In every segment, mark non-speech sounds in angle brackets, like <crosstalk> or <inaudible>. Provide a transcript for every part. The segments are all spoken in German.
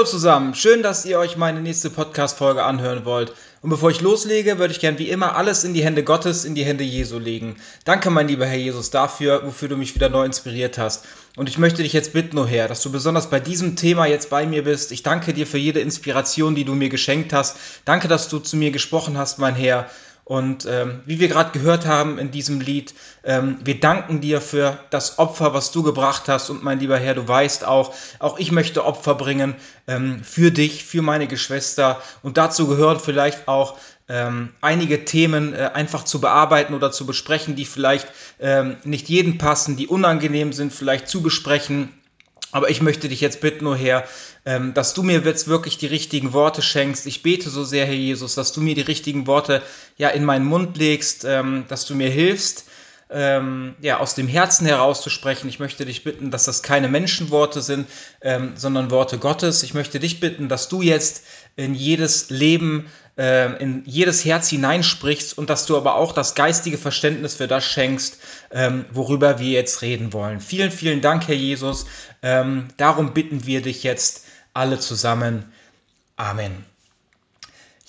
Hallo zusammen, schön, dass ihr euch meine nächste Podcast-Folge anhören wollt. Und bevor ich loslege, würde ich gern wie immer alles in die Hände Gottes, in die Hände Jesu legen. Danke, mein lieber Herr Jesus, dafür, wofür du mich wieder neu inspiriert hast. Und ich möchte dich jetzt bitten, oh Herr, dass du besonders bei diesem Thema jetzt bei mir bist. Ich danke dir für jede Inspiration, die du mir geschenkt hast. Danke, dass du zu mir gesprochen hast, mein Herr. Und ähm, wie wir gerade gehört haben in diesem Lied, ähm, wir danken dir für das Opfer, was du gebracht hast. Und mein lieber Herr, du weißt auch, auch ich möchte Opfer bringen ähm, für dich, für meine Geschwister. Und dazu gehören vielleicht auch ähm, einige Themen äh, einfach zu bearbeiten oder zu besprechen, die vielleicht ähm, nicht jedem passen, die unangenehm sind, vielleicht zu besprechen aber ich möchte dich jetzt bitten, oh Herr, ähm, dass du mir jetzt wirklich die richtigen Worte schenkst. Ich bete so sehr, Herr Jesus, dass du mir die richtigen Worte ja in meinen Mund legst, ähm, dass du mir hilfst, ähm, ja, aus dem Herzen herauszusprechen. Ich möchte dich bitten, dass das keine Menschenworte sind, ähm, sondern Worte Gottes. Ich möchte dich bitten, dass du jetzt in jedes Leben, äh, in jedes Herz hineinsprichst und dass du aber auch das geistige Verständnis für das schenkst, ähm, worüber wir jetzt reden wollen. Vielen, vielen Dank, Herr Jesus. Ähm, darum bitten wir dich jetzt alle zusammen. Amen.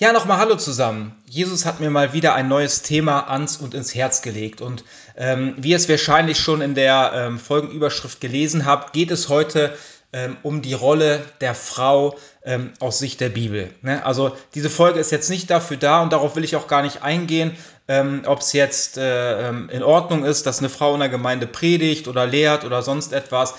Ja, nochmal Hallo zusammen. Jesus hat mir mal wieder ein neues Thema ans und ins Herz gelegt. Und ähm, wie ihr es wahrscheinlich schon in der ähm, Folgenüberschrift gelesen habt, geht es heute ähm, um die Rolle der Frau ähm, aus Sicht der Bibel. Ne? Also diese Folge ist jetzt nicht dafür da und darauf will ich auch gar nicht eingehen, ähm, ob es jetzt äh, ähm, in Ordnung ist, dass eine Frau in der Gemeinde predigt oder lehrt oder sonst etwas.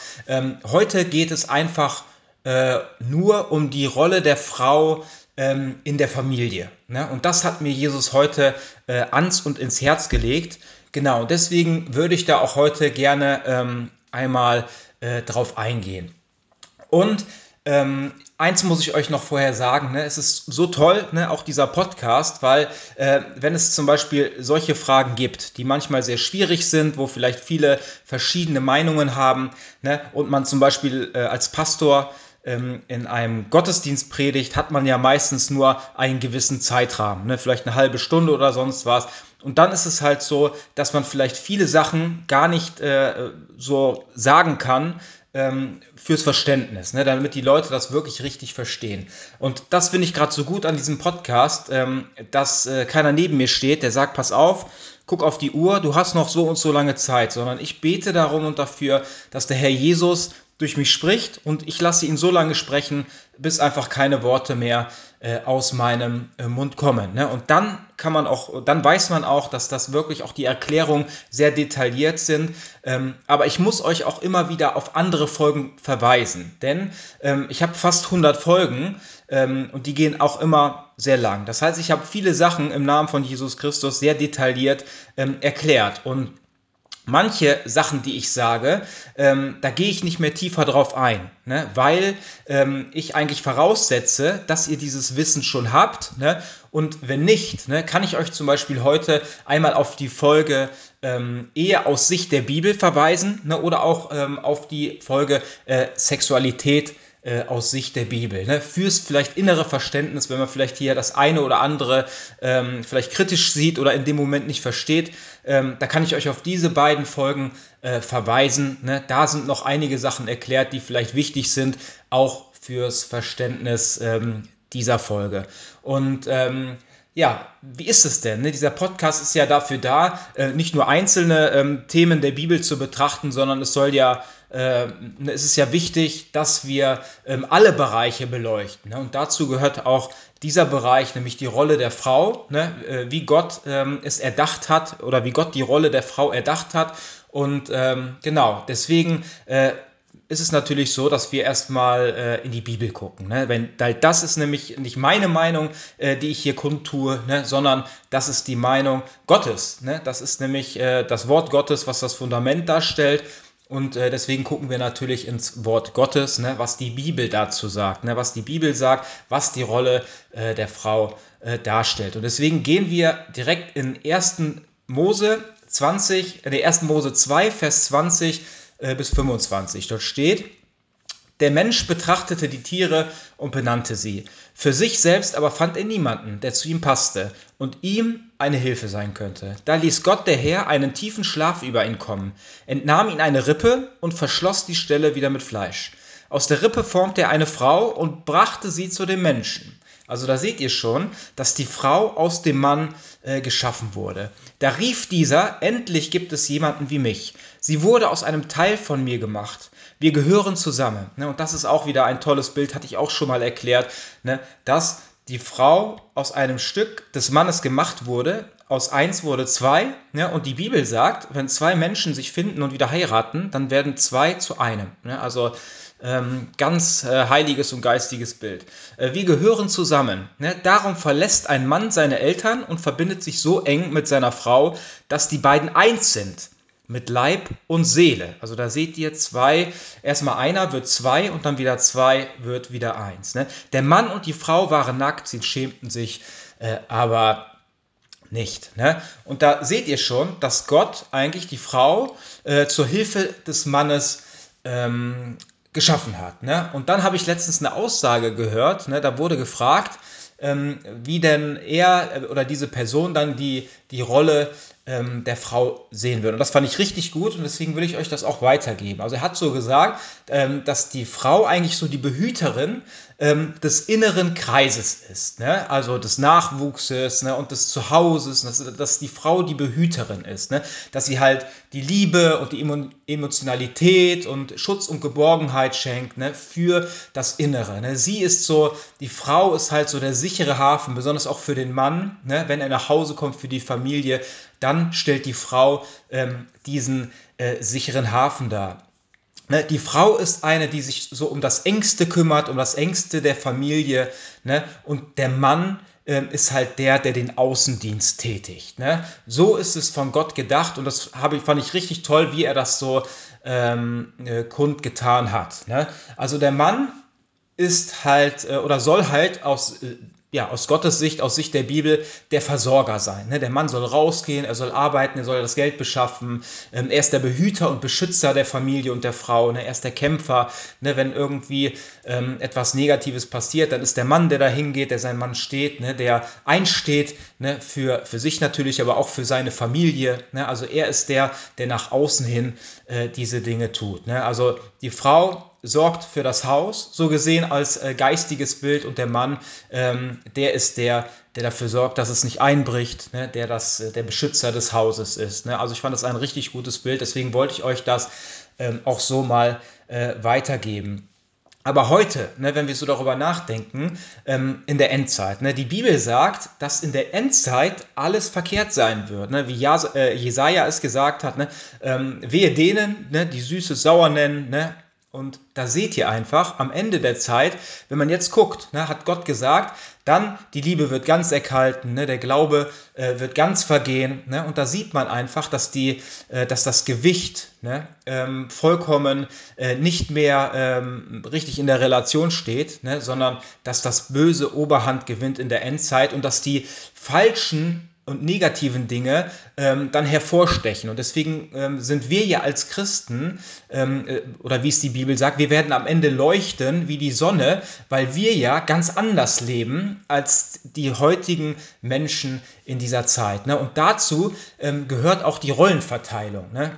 heute geht es einfach äh, nur um die Rolle der Frau ähm, in der Familie. Ne? Und das hat mir Jesus heute äh, ans und ins Herz gelegt. Genau, deswegen würde ich da auch heute gerne ähm, einmal äh, drauf eingehen. Und ähm, eins muss ich euch noch vorher sagen, ne, es ist so toll, ne, auch dieser Podcast, weil äh, wenn es zum Beispiel solche Fragen gibt, die manchmal sehr schwierig sind, wo vielleicht viele verschiedene Meinungen haben ne, und man zum Beispiel äh, als Pastor ähm, in einem Gottesdienst predigt, hat man ja meistens nur einen gewissen Zeitrahmen, ne? vielleicht eine halbe Stunde oder sonst was. Und dann ist es halt so, dass man vielleicht viele Sachen gar nicht äh, so sagen kann, ähm, fürs Verständnis, ne, damit die Leute das wirklich richtig verstehen. Und das finde ich gerade so gut an diesem Podcast, ähm, dass äh, keiner neben mir steht, der sagt, pass auf, guck auf die Uhr, du hast noch so und so lange Zeit, sondern ich bete darum und dafür, dass der Herr Jesus durch mich spricht und ich lasse ihn so lange sprechen, bis einfach keine Worte mehr äh, aus meinem äh, Mund kommen. Ne? Und dann kann man auch, dann weiß man auch, dass das wirklich auch die Erklärungen sehr detailliert sind. Ähm, aber ich muss euch auch immer wieder auf andere Folgen verweisen, denn ähm, ich habe fast 100 Folgen ähm, und die gehen auch immer sehr lang. Das heißt, ich habe viele Sachen im Namen von Jesus Christus sehr detailliert ähm, erklärt und manche Sachen, die ich sage, ähm, da gehe ich nicht mehr tiefer drauf ein, ne? weil ähm, ich eigentlich voraussetze, dass ihr dieses Wissen schon habt. Ne? Und wenn nicht, ne, kann ich euch zum Beispiel heute einmal auf die Folge ähm, Ehe aus Sicht der Bibel verweisen ne? oder auch ähm, auf die Folge äh, Sexualität äh, aus Sicht der Bibel. Ne? Fürs vielleicht innere Verständnis, wenn man vielleicht hier das eine oder andere ähm, vielleicht kritisch sieht oder in dem Moment nicht versteht, ähm, da kann ich euch auf diese beiden Folgen äh, verweisen. Ne? Da sind noch einige Sachen erklärt, die vielleicht wichtig sind, auch fürs Verständnis ähm, dieser Folge. Und ähm, ja, wie ist es denn? Ne? Dieser Podcast ist ja dafür da, äh, nicht nur einzelne ähm, Themen der Bibel zu betrachten, sondern es soll ja äh, es ist ja wichtig, dass wir ähm, alle Bereiche beleuchten. Ne? Und dazu gehört auch dieser Bereich, nämlich die Rolle der Frau, ne? äh, wie Gott ähm, es erdacht hat oder wie Gott die Rolle der Frau erdacht hat. Und ähm, genau, deswegen äh, ist es natürlich so, dass wir erstmal äh, in die Bibel gucken. Ne? Wenn, weil das ist nämlich nicht meine Meinung, äh, die ich hier kundtue, ne? sondern das ist die Meinung Gottes. Ne? Das ist nämlich äh, das Wort Gottes, was das Fundament darstellt. Und äh, deswegen gucken wir natürlich ins Wort Gottes, ne, was die Bibel dazu sagt, ne, was die Bibel sagt, was die Rolle äh, der Frau äh, darstellt. Und deswegen gehen wir direkt in 1. Mose 20, äh, 1. Mose 2, Vers 20 äh, bis 25. Dort steht, der Mensch betrachtete die Tiere und benannte sie. Für sich selbst aber fand er niemanden, der zu ihm passte und ihm eine Hilfe sein könnte. Da ließ Gott der Herr einen tiefen Schlaf über ihn kommen, entnahm ihn eine Rippe und verschloss die Stelle wieder mit Fleisch. Aus der Rippe formte er eine Frau und brachte sie zu dem Menschen. Also da seht ihr schon, dass die Frau aus dem Mann äh, geschaffen wurde. Da rief dieser, endlich gibt es jemanden wie mich. Sie wurde aus einem Teil von mir gemacht. Wir gehören zusammen. Ne? Und das ist auch wieder ein tolles Bild, hatte ich auch schon mal erklärt, ne? dass die Frau aus einem Stück des Mannes gemacht wurde. Aus eins wurde zwei. Ne? Und die Bibel sagt, wenn zwei Menschen sich finden und wieder heiraten, dann werden zwei zu einem. Ne? Also ähm, ganz äh, heiliges und geistiges Bild. Äh, wir gehören zusammen. Darum verlässt ein Mann seine Eltern und verbindet sich so eng mit seiner Frau, dass die beiden eins sind. Mit Leib und Seele. Also da seht ihr zwei, erstmal einer wird zwei und dann wieder zwei wird wieder eins. Ne? Der Mann und die Frau waren nackt, sie schämten sich, äh, aber nicht. Ne? Und da seht ihr schon, dass Gott eigentlich die Frau äh, zur Hilfe des Mannes ähm, geschaffen hat. Ne? Und dann habe ich letztens eine Aussage gehört, ne? da wurde gefragt, ähm, wie denn er äh, oder diese Person dann die, die Rolle ähm, der Frau sehen würde. Und das fand ich richtig gut und deswegen will ich euch das auch weitergeben. Also er hat so gesagt, ähm, dass die Frau eigentlich so die Behüterin ähm, des inneren Kreises ist, ne? also des Nachwuchses ne? und des Zuhauses, dass, dass die Frau die Behüterin ist, ne? dass sie halt die Liebe und die Emotionalität und Schutz und Geborgenheit schenkt ne? für das Innere. Ne? Sie ist so, die Frau ist halt so der sichere Hafen, besonders auch für den Mann, ne? wenn er nach Hause kommt für die Familie, dann stellt die Frau ähm, diesen äh, sicheren Hafen dar. Ne, die Frau ist eine, die sich so um das Ängste kümmert, um das Ängste der Familie. Ne? Und der Mann äh, ist halt der, der den Außendienst tätigt. Ne? So ist es von Gott gedacht und das ich, fand ich richtig toll, wie er das so ähm, äh, kundgetan hat. Ne? Also der Mann ist halt äh, oder soll halt aus äh, ja, aus Gottes Sicht, aus Sicht der Bibel, der Versorger sein. Ne? Der Mann soll rausgehen, er soll arbeiten, er soll das Geld beschaffen. Ähm, er ist der Behüter und Beschützer der Familie und der Frau. Ne? Er ist der Kämpfer. Ne? Wenn irgendwie ähm, etwas Negatives passiert, dann ist der Mann, der da hingeht, der sein Mann steht, der einsteht für, sich natürlich, aber auch für seine Familie. Also er ist der, der nach außen hin äh, diese Dinge tut. Also die Frau sorgt für das Haus, so gesehen als äh, geistiges Bild und der Mann, ähm, der ist der, der dafür sorgt, dass es nicht einbricht, ne? der das, äh, der Beschützer des Hauses ist. Ne? Also ich fand das ein richtig gutes Bild, deswegen wollte ich euch das ähm, auch so mal äh, weitergeben. Aber heute, ne, wenn wir so darüber nachdenken, ähm, in der Endzeit, ne, die Bibel sagt, dass in der Endzeit alles verkehrt sein wird. Ne, wie Jas äh, Jesaja es gesagt hat, ne, ähm, wehe denen, ne, die Süßes sauer nennen, ne, und da seht ihr einfach, am Ende der Zeit, wenn man jetzt guckt, ne, hat Gott gesagt, dann die Liebe wird ganz erkalten, ne, der Glaube äh, wird ganz vergehen. Ne, und da sieht man einfach, dass, die, äh, dass das Gewicht ne, ähm, vollkommen äh, nicht mehr ähm, richtig in der Relation steht, ne, sondern dass das Böse Oberhand gewinnt in der Endzeit und dass die falschen und negativen Dinge ähm, dann hervorstechen. Und deswegen ähm, sind wir ja als Christen, ähm, äh, oder wie es die Bibel sagt, wir werden am Ende leuchten wie die Sonne, weil wir ja ganz anders leben als die heutigen Menschen in dieser Zeit. Ne? Und dazu ähm, gehört auch die Rollenverteilung. Ne?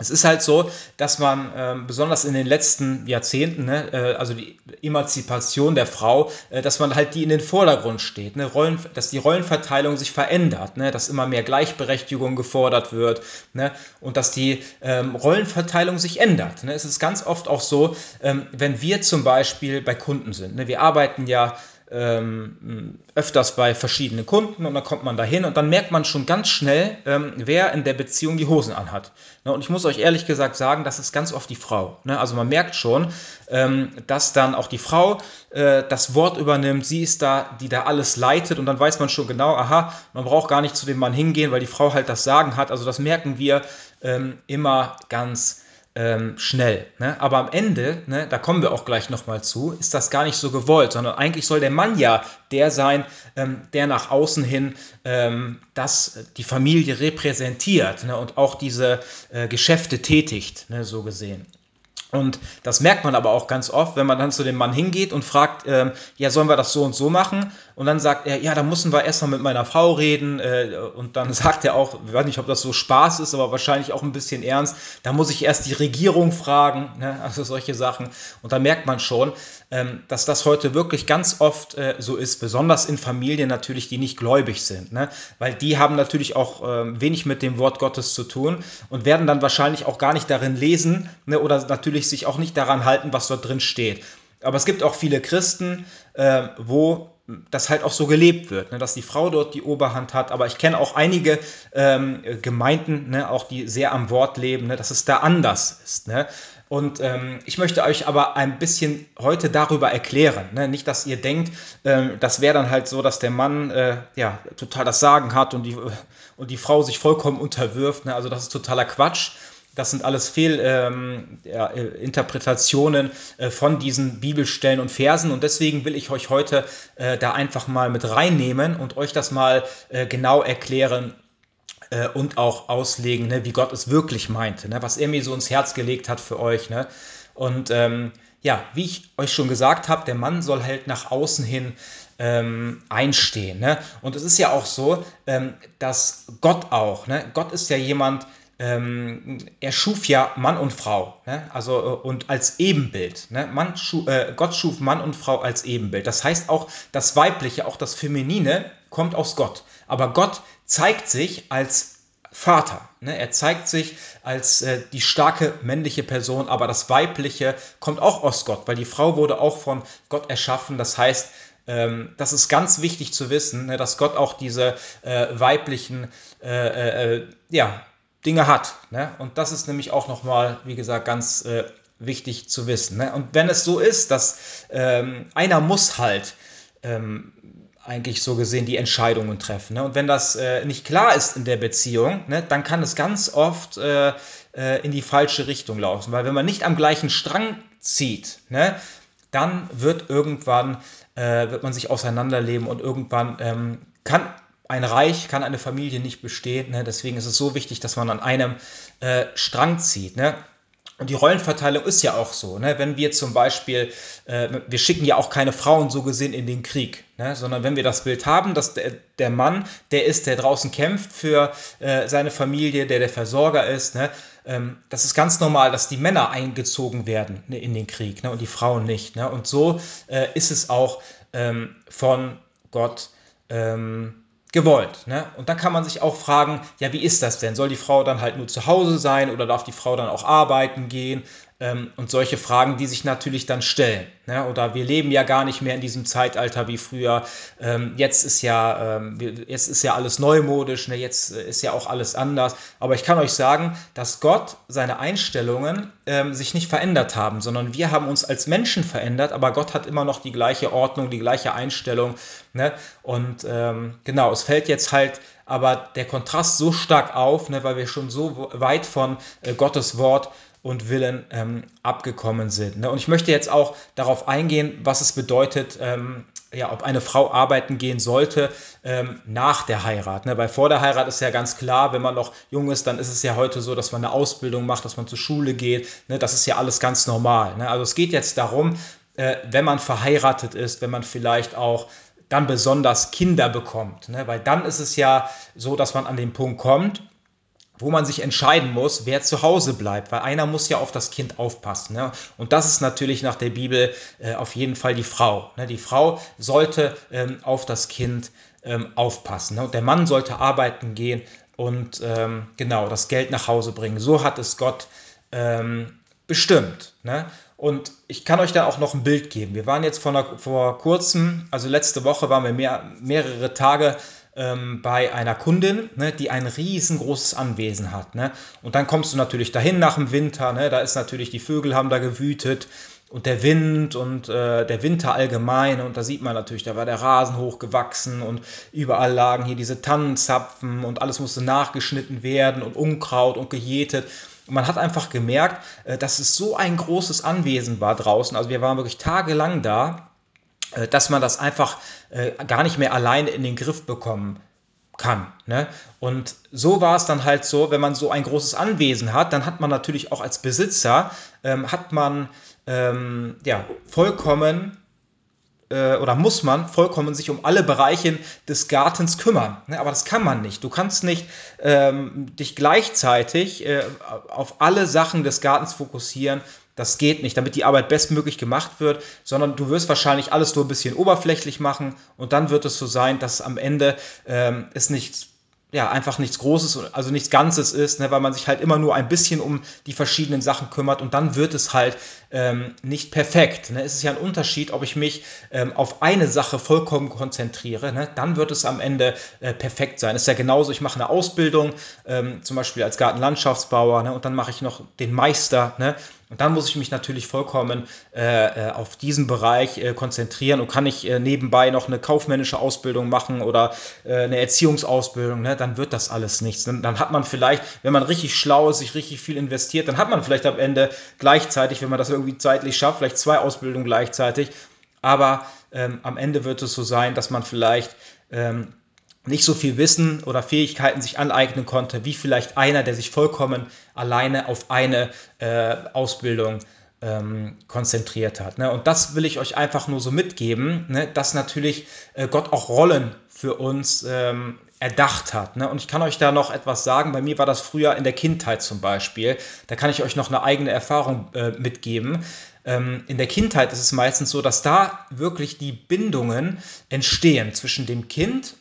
Es ist halt so, dass man ähm, besonders in den letzten Jahrzehnten, ne, äh, also die Emanzipation der Frau, äh, dass man halt die in den Vordergrund steht, ne, Rollen, dass die Rollenverteilung sich verändert, ne, dass immer mehr Gleichberechtigung gefordert wird ne, und dass die ähm, Rollenverteilung sich ändert. Ne. Es ist ganz oft auch so, ähm, wenn wir zum Beispiel bei Kunden sind, ne, wir arbeiten ja ähm, öfters bei verschiedenen Kunden und dann kommt man da hin und dann merkt man schon ganz schnell, ähm, wer in der Beziehung die Hosen anhat. Ne, und ich muss euch ehrlich gesagt sagen, das ist ganz oft die Frau. Ne? Also man merkt schon, ähm, dass dann auch die Frau äh, das Wort übernimmt, sie ist da, die da alles leitet und dann weiß man schon genau, aha, man braucht gar nicht zu dem Mann hingehen, weil die Frau halt das Sagen hat. Also das merken wir ähm, immer ganz ähm, schnell. Ne? Aber am Ende, ne, da kommen wir auch gleich nochmal zu, ist das gar nicht so gewollt, sondern eigentlich soll der Mann ja der sein, ähm, der nach außen hin ähm, das, die Familie repräsentiert ne, und auch diese äh, Geschäfte tätigt, ne, so gesehen. Und das merkt man aber auch ganz oft, wenn man dann zu dem Mann hingeht und fragt, ähm, ja, sollen wir das so und so machen? Und dann sagt er, ja, da müssen wir erstmal mit meiner Frau reden. Äh, und dann <laughs> sagt er auch, ich weiß nicht, ob das so Spaß ist, aber wahrscheinlich auch ein bisschen ernst, da muss ich erst die Regierung fragen, ne? <laughs> also solche Sachen. Und da merkt man schon, ähm, dass das heute wirklich ganz oft äh, so ist, besonders in Familien natürlich, die nicht gläubig sind. Ne? Weil die haben natürlich auch ähm, wenig mit dem Wort Gottes zu tun und werden dann wahrscheinlich auch gar nicht darin lesen ne? oder natürlich sich auch nicht daran halten, was dort drin steht. Aber es gibt auch viele Christen, äh, wo das halt auch so gelebt wird, ne, dass die Frau dort die Oberhand hat. Aber ich kenne auch einige ähm, Gemeinden, ne, auch die sehr am Wort leben, ne, dass es da anders ist. Ne? Und ähm, ich möchte euch aber ein bisschen heute darüber erklären. Ne? Nicht, dass ihr denkt, ähm, das wäre dann halt so, dass der Mann äh, ja total das Sagen hat und die, und die Frau sich vollkommen unterwirft. Ne? Also das ist totaler Quatsch. Das sind alles Fehlinterpretationen ähm, ja, äh, von diesen Bibelstellen und Versen. Und deswegen will ich euch heute äh, da einfach mal mit reinnehmen und euch das mal äh, genau erklären, äh, und auch auslegen, ne, wie Gott es wirklich meinte, ne, was er mir so ins Herz gelegt hat für euch. Ne. Und ähm, ja, wie ich euch schon gesagt habe, der Mann soll halt nach außen hin ähm, einstehen. Ne? Und es ist ja auch so, ähm, dass Gott auch, ne? Gott ist ja jemand, ähm, er schuf ja Mann und Frau, ne? also äh, und als Ebenbild. Ne? Mann schu äh, Gott schuf Mann und Frau als Ebenbild. Das heißt auch, das Weibliche, auch das Feminine kommt aus Gott. Aber Gott zeigt sich als Vater. Ne? Er zeigt sich als äh, die starke männliche Person, aber das Weibliche kommt auch aus Gott, weil die Frau wurde auch von Gott erschaffen. Das heißt, ähm, das ist ganz wichtig zu wissen, ne, dass Gott auch diese äh, weiblichen äh, äh, äh ja, Dinge hat. Ne? Und das ist nämlich auch nochmal, wie gesagt, ganz äh, wichtig zu wissen. Ne? Und wenn es so ist, dass ähm, einer muss halt ähm, eigentlich so gesehen die Entscheidungen treffen. Ne? Und wenn das äh, nicht klar ist in der Beziehung, ne, dann kann es ganz oft äh, äh, in die falsche Richtung laufen. Weil wenn man nicht am gleichen Strang zieht, ne, dann wird irgendwann, äh, wird man sich auseinanderleben und irgendwann ähm, kann ein Reich, kann eine Familie nicht bestehen. Ne? Deswegen ist es so wichtig, dass man an einem äh, Strang zieht. Ne? Und die Rollenverteilung ist ja auch so, ne? wenn wir zum Beispiel, äh, wir schicken ja auch keine Frauen so gesehen in den Krieg, ne? sondern wenn wir das Bild haben, dass der, der Mann, der ist, der draußen kämpft für äh, seine Familie, der der Versorger ist, ne? ähm, das ist ganz normal, dass die Männer eingezogen werden ne, in den Krieg ne? und die Frauen nicht. Ne? Und so äh, ist es auch ähm, von Gott ähm, gewollt. Ne? Und dann kann man sich auch fragen, ja, wie ist das denn? Soll die Frau dann halt nur zu Hause sein oder darf die Frau dann auch arbeiten gehen? Ähm, und solche Fragen, die sich natürlich dann stellen. Ne? Oder wir leben ja gar nicht mehr in diesem Zeitalter wie früher. Ähm, jetzt, ist ja, ähm, jetzt ist ja alles neumodisch, ne? jetzt äh, ist ja auch alles anders. Aber ich kann euch sagen, dass Gott seine Einstellungen sich nicht verändert haben, sondern wir haben uns als Menschen verändert, aber Gott hat immer noch die gleiche Ordnung, die gleiche Einstellung. Ne? Und genau, es fällt jetzt halt aber der Kontrast so stark auf, ne, weil wir schon so weit von äh, Gottes Wort und Willen ähm, abgekommen sind. Ne? Und ich möchte jetzt auch darauf eingehen, was es bedeutet, ähm, ja, ob eine Frau arbeiten gehen sollte ähm, nach der Heirat. Ne? Weil vor der Heirat ist ja ganz klar, wenn man noch jung ist, dann ist es ja heute so, dass man eine Ausbildung macht, dass man zur Schule geht. Ne? Das ist ja alles ganz normal. Ne? Also es geht jetzt darum, äh, wenn man verheiratet ist, wenn man vielleicht auch dann besonders Kinder bekommt. Ne? Weil dann ist es ja so, dass man an den Punkt kommt, wo man sich entscheiden muss, wer zu Hause bleibt, weil einer muss ja auf das Kind aufpassen. Ne? Und das ist natürlich nach der Bibel äh, auf jeden Fall die Frau. Ne? Die Frau sollte ähm, auf das Kind ähm, aufpassen. Ne? Und der Mann sollte arbeiten gehen und ähm, genau das Geld nach Hause bringen. So hat es Gott ähm, bestimmt. Ne? Und ich kann euch da auch noch ein Bild geben. Wir waren jetzt vor, einer, vor kurzem, also letzte Woche waren wir mehr, mehrere Tage ähm, bei einer Kundin, ne, die ein riesengroßes Anwesen hat. Ne? Und dann kommst du natürlich dahin nach dem Winter, ne? da ist natürlich, die Vögel haben da gewütet und der Wind und äh, der Winter allgemein. Und da sieht man natürlich, da war der Rasen hochgewachsen und überall lagen hier diese Tannenzapfen und alles musste nachgeschnitten werden und Unkraut und gejätet. Und man hat einfach gemerkt, äh, dass es so ein großes Anwesen war draußen. Also wir waren wirklich tagelang da dass man das einfach äh, gar nicht mehr alleine in den Griff bekommen kann. Ne? Und so war es dann halt so, wenn man so ein großes Anwesen hat, dann hat man natürlich auch als Besitzer, ähm, hat man ähm, ja, vollkommen äh, oder muss man vollkommen sich um alle Bereiche des Gartens kümmern. Ne? Aber das kann man nicht. Du kannst nicht ähm, dich gleichzeitig äh, auf alle Sachen des Gartens fokussieren. Das geht nicht, damit die Arbeit bestmöglich gemacht wird, sondern du wirst wahrscheinlich alles nur ein bisschen oberflächlich machen und dann wird es so sein, dass am Ende ähm, es nicht ja, einfach nichts Großes, also nichts Ganzes ist, ne, weil man sich halt immer nur ein bisschen um die verschiedenen Sachen kümmert und dann wird es halt ähm, nicht perfekt. Ne. Es ist ja ein Unterschied, ob ich mich ähm, auf eine Sache vollkommen konzentriere, ne, dann wird es am Ende äh, perfekt sein. Es ist ja genauso, ich mache eine Ausbildung, ähm, zum Beispiel als Gartenlandschaftsbauer, ne, und dann mache ich noch den Meister, ne, und dann muss ich mich natürlich vollkommen äh, äh, auf diesen Bereich äh, konzentrieren und kann ich äh, nebenbei noch eine kaufmännische Ausbildung machen oder äh, eine Erziehungsausbildung, ne? dann wird das alles nichts. Dann, dann, hat man vielleicht, wenn man richtig schlau ist, sich richtig viel investiert, dann hat man vielleicht am Ende gleichzeitig, wenn man das irgendwie zeitlich schafft, vielleicht zwei Ausbildungen gleichzeitig. Aber ähm, am Ende wird es so sein, dass man vielleicht ähm, nicht so viel Wissen oder Fähigkeiten sich aneignen konnte, wie vielleicht einer, der sich vollkommen alleine auf eine äh, Ausbildung ähm, konzentriert hat. Ne? Und das will ich euch einfach nur so mitgeben, ne? dass natürlich äh, Gott auch Rollen für uns ähm, erdacht hat. Ne? Und ich kann euch da noch etwas sagen. Bei mir war das früher in der Kindheit zum Beispiel. Da kann ich euch noch eine eigene Erfahrung äh, mitgeben. Ähm, in der Kindheit ist es meistens so, dass da wirklich die Bindungen entstehen zwischen dem Kind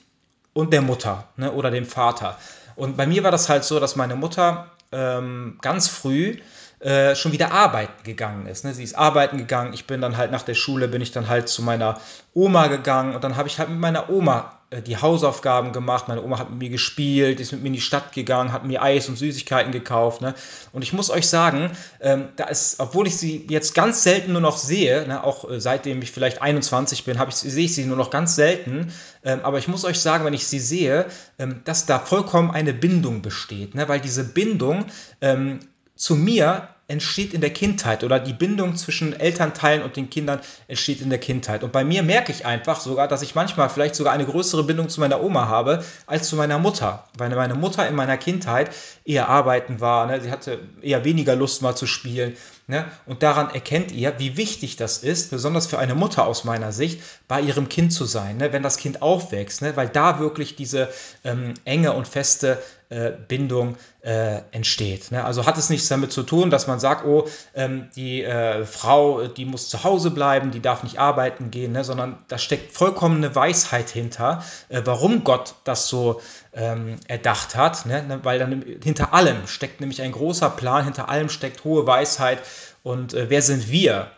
und der Mutter ne, oder dem Vater. Und bei mir war das halt so, dass meine Mutter ähm, ganz früh äh, schon wieder arbeiten gegangen ist. Ne? Sie ist arbeiten gegangen. Ich bin dann halt nach der Schule, bin ich dann halt zu meiner Oma gegangen und dann habe ich halt mit meiner Oma äh, die Hausaufgaben gemacht. Meine Oma hat mit mir gespielt, ist mit mir in die Stadt gegangen, hat mir Eis und Süßigkeiten gekauft. Ne? Und ich muss euch sagen, ähm, da ist, obwohl ich sie jetzt ganz selten nur noch sehe, ne, auch äh, seitdem ich vielleicht 21 bin, ich, sehe ich sie nur noch ganz selten. Ähm, aber ich muss euch sagen, wenn ich sie sehe, ähm, dass da vollkommen eine Bindung besteht. Ne? Weil diese Bindung ähm, zu mir entsteht in der Kindheit oder die Bindung zwischen Elternteilen und den Kindern entsteht in der Kindheit. Und bei mir merke ich einfach sogar, dass ich manchmal vielleicht sogar eine größere Bindung zu meiner Oma habe als zu meiner Mutter. Weil meine Mutter in meiner Kindheit eher arbeiten war. Ne? Sie hatte eher weniger Lust mal zu spielen. Ne? Und daran erkennt ihr, wie wichtig das ist, besonders für eine Mutter aus meiner Sicht, bei ihrem Kind zu sein, ne? wenn das Kind aufwächst, ne? weil da wirklich diese ähm, enge und feste äh, Bindung äh, entsteht. Ne? Also hat es nichts damit zu tun, dass man sagt, oh, ähm, die äh, Frau, die muss zu Hause bleiben, die darf nicht arbeiten gehen, ne? sondern da steckt vollkommene Weisheit hinter, äh, warum Gott das so ähm, erdacht hat, ne? ne? weil dann hinter allem steckt nämlich ein großer Plan, hinter allem steckt hohe Weisheit und äh, wer sind wir?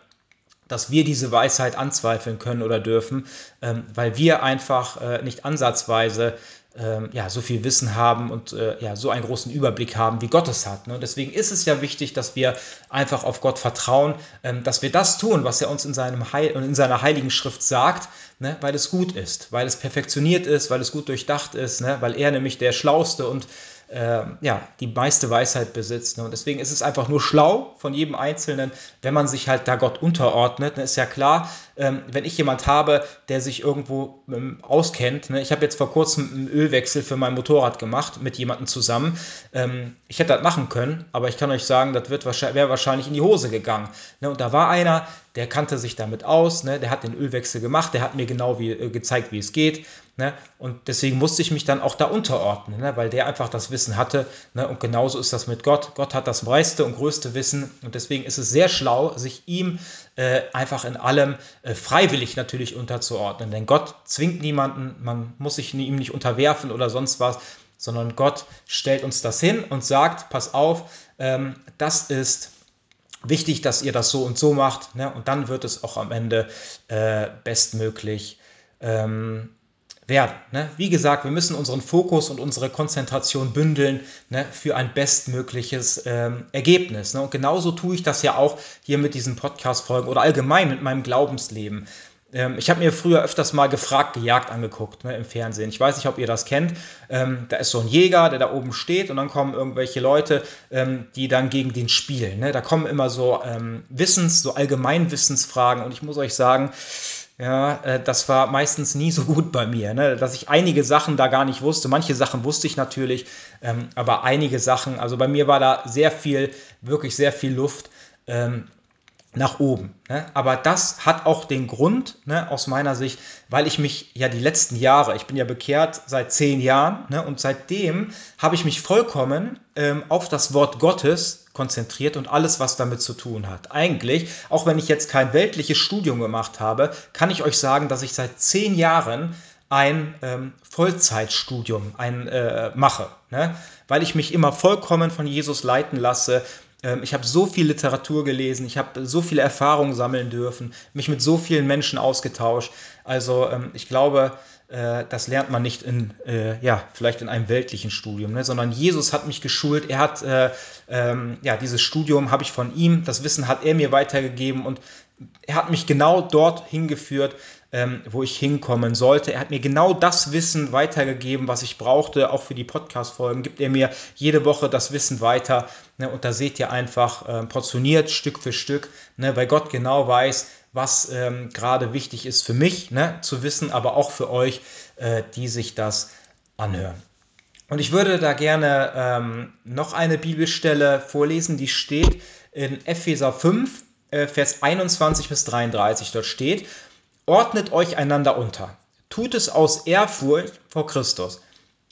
dass wir diese Weisheit anzweifeln können oder dürfen, ähm, weil wir einfach äh, nicht ansatzweise ähm, ja, so viel Wissen haben und äh, ja, so einen großen Überblick haben, wie Gott es hat. Ne? Deswegen ist es ja wichtig, dass wir einfach auf Gott vertrauen, ähm, dass wir das tun, was er uns in, seinem Heil in seiner heiligen Schrift sagt, ne? weil es gut ist, weil es perfektioniert ist, weil es gut durchdacht ist, ne? weil er nämlich der Schlauste und äh, ja, die meiste Weisheit besitzt. Ne? Und deswegen ist es einfach nur schlau von jedem Einzelnen, wenn man sich halt da Gott unterordnet. Ne? Ist ja klar, ähm, wenn ich jemand habe, der sich irgendwo ähm, auskennt. Ne? Ich habe jetzt vor kurzem einen Ölwechsel für mein Motorrad gemacht mit jemandem zusammen. Ähm, ich hätte das machen können, aber ich kann euch sagen, das wäre wahrscheinlich in die Hose gegangen. Ne? Und da war einer, der kannte sich damit aus, ne? der hat den Ölwechsel gemacht, der hat mir genau wie, äh, gezeigt, wie es geht. Ne? Und deswegen musste ich mich dann auch da unterordnen, ne? weil der einfach das Wissen hatte. Ne? Und genauso ist das mit Gott. Gott hat das meiste und größte Wissen und deswegen ist es sehr schlau, sich ihm äh, einfach in allem freiwillig natürlich unterzuordnen. Denn Gott zwingt niemanden, man muss sich ihm nicht unterwerfen oder sonst was, sondern Gott stellt uns das hin und sagt, pass auf, ähm, das ist wichtig, dass ihr das so und so macht. Ne? Und dann wird es auch am Ende äh, bestmöglich ähm, werden. Ne? Wie gesagt, wir müssen unseren Fokus und unsere Konzentration bündeln ne, für ein bestmögliches ähm, Ergebnis. Ne? Und genauso tue ich das ja auch hier mit diesen Podcast-Folgen oder allgemein mit meinem Glaubensleben. Ähm, ich habe mir früher öfters mal gefragt, gejagt angeguckt ne, im Fernsehen. Ich weiß nicht, ob ihr das kennt. Ähm, da ist so ein Jäger, der da oben steht und dann kommen irgendwelche Leute, ähm, die dann gegen den spielen. Ne? Da kommen immer so ähm, Wissens-, so Allgemeinwissensfragen und ich muss euch sagen, Ja, äh, das war meistens nie so gut bei mir, ne? dass ich einige Sachen da gar nicht wusste. Manche Sachen wusste ich natürlich, ähm, aber einige Sachen, also bei mir war da sehr viel, wirklich sehr viel Luft. Ähm, nach oben. Ne? Aber das hat auch den Grund, ne, aus meiner Sicht, weil ich mich ja die letzten Jahre, ich bin ja bekehrt seit zehn Jahren, ne, und seitdem habe ich mich vollkommen ähm, auf das Wort Gottes konzentriert und alles, was damit zu tun hat. Eigentlich, auch wenn ich jetzt kein weltliches Studium gemacht habe, kann ich euch sagen, dass ich seit zehn Jahren ein ähm, Vollzeitstudium ein, äh, mache, ne? weil ich mich immer vollkommen von Jesus leiten lasse, ich habe so viel Literatur gelesen, ich habe so viele Erfahrungen sammeln dürfen, mich mit so vielen Menschen ausgetauscht. Also ähm, ich glaube, äh, das lernt man nicht in, äh, ja, vielleicht in einem weltlichen Studium, ne? sondern Jesus hat mich geschult. Er hat, äh, ähm, ja, dieses Studium habe ich von ihm, das Wissen hat er mir weitergegeben und er hat mich genau dort hingeführt, ähm, wo ich hinkommen sollte. Er hat mir genau das Wissen weitergegeben, was ich brauchte, auch für die Podcast-Folgen. Gibt er mir jede Woche das Wissen weiter. Ne? Und da seht ihr einfach äh, portioniert Stück für Stück, ne? weil Gott genau weiß, was ähm, gerade wichtig ist für mich ne? zu wissen, aber auch für euch, äh, die sich das anhören. Und ich würde da gerne ähm, noch eine Bibelstelle vorlesen, die steht in Epheser 5, äh, Vers 21 bis 33. Dort steht, ordnet euch einander unter. Tut es aus Ehrfurcht vor Christus.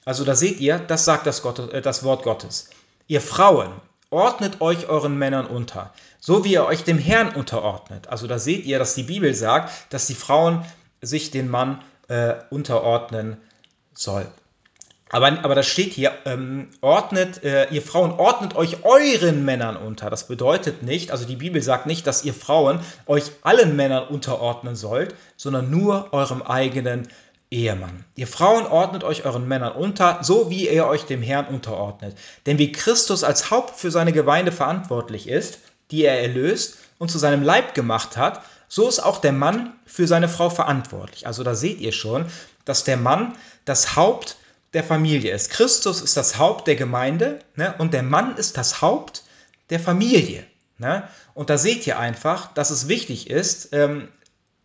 Also da seht ihr, das sagt das, Gott, äh, das Wort Gottes. Ihr Frauen, ordnet euch euren Männern unter, so wie ihr euch dem Herrn unterordnet. Also da seht ihr, dass die Bibel sagt, dass die Frauen sich den Mann äh, unterordnen sollen. Aber, aber das steht hier, ähm, ordnet, äh, ihr Frauen ordnet euch euren Männern unter. Das bedeutet nicht, also die Bibel sagt nicht, dass ihr Frauen euch allen Männern unterordnen sollt, sondern nur eurem eigenen Ehemann. Ihr Frauen ordnet euch euren Männern unter, so wie ihr euch dem Herrn unterordnet. Denn wie Christus als Haupt für seine Gemeinde verantwortlich ist, die er erlöst und zu seinem Leib gemacht hat, so ist auch der Mann für seine Frau verantwortlich. Also da seht ihr schon, dass der Mann das Haupt der Familie ist. Christus ist das Haupt der Gemeinde ne? und der Mann ist das Haupt der Familie. Ne? Und da seht ihr einfach, dass es wichtig ist, ähm,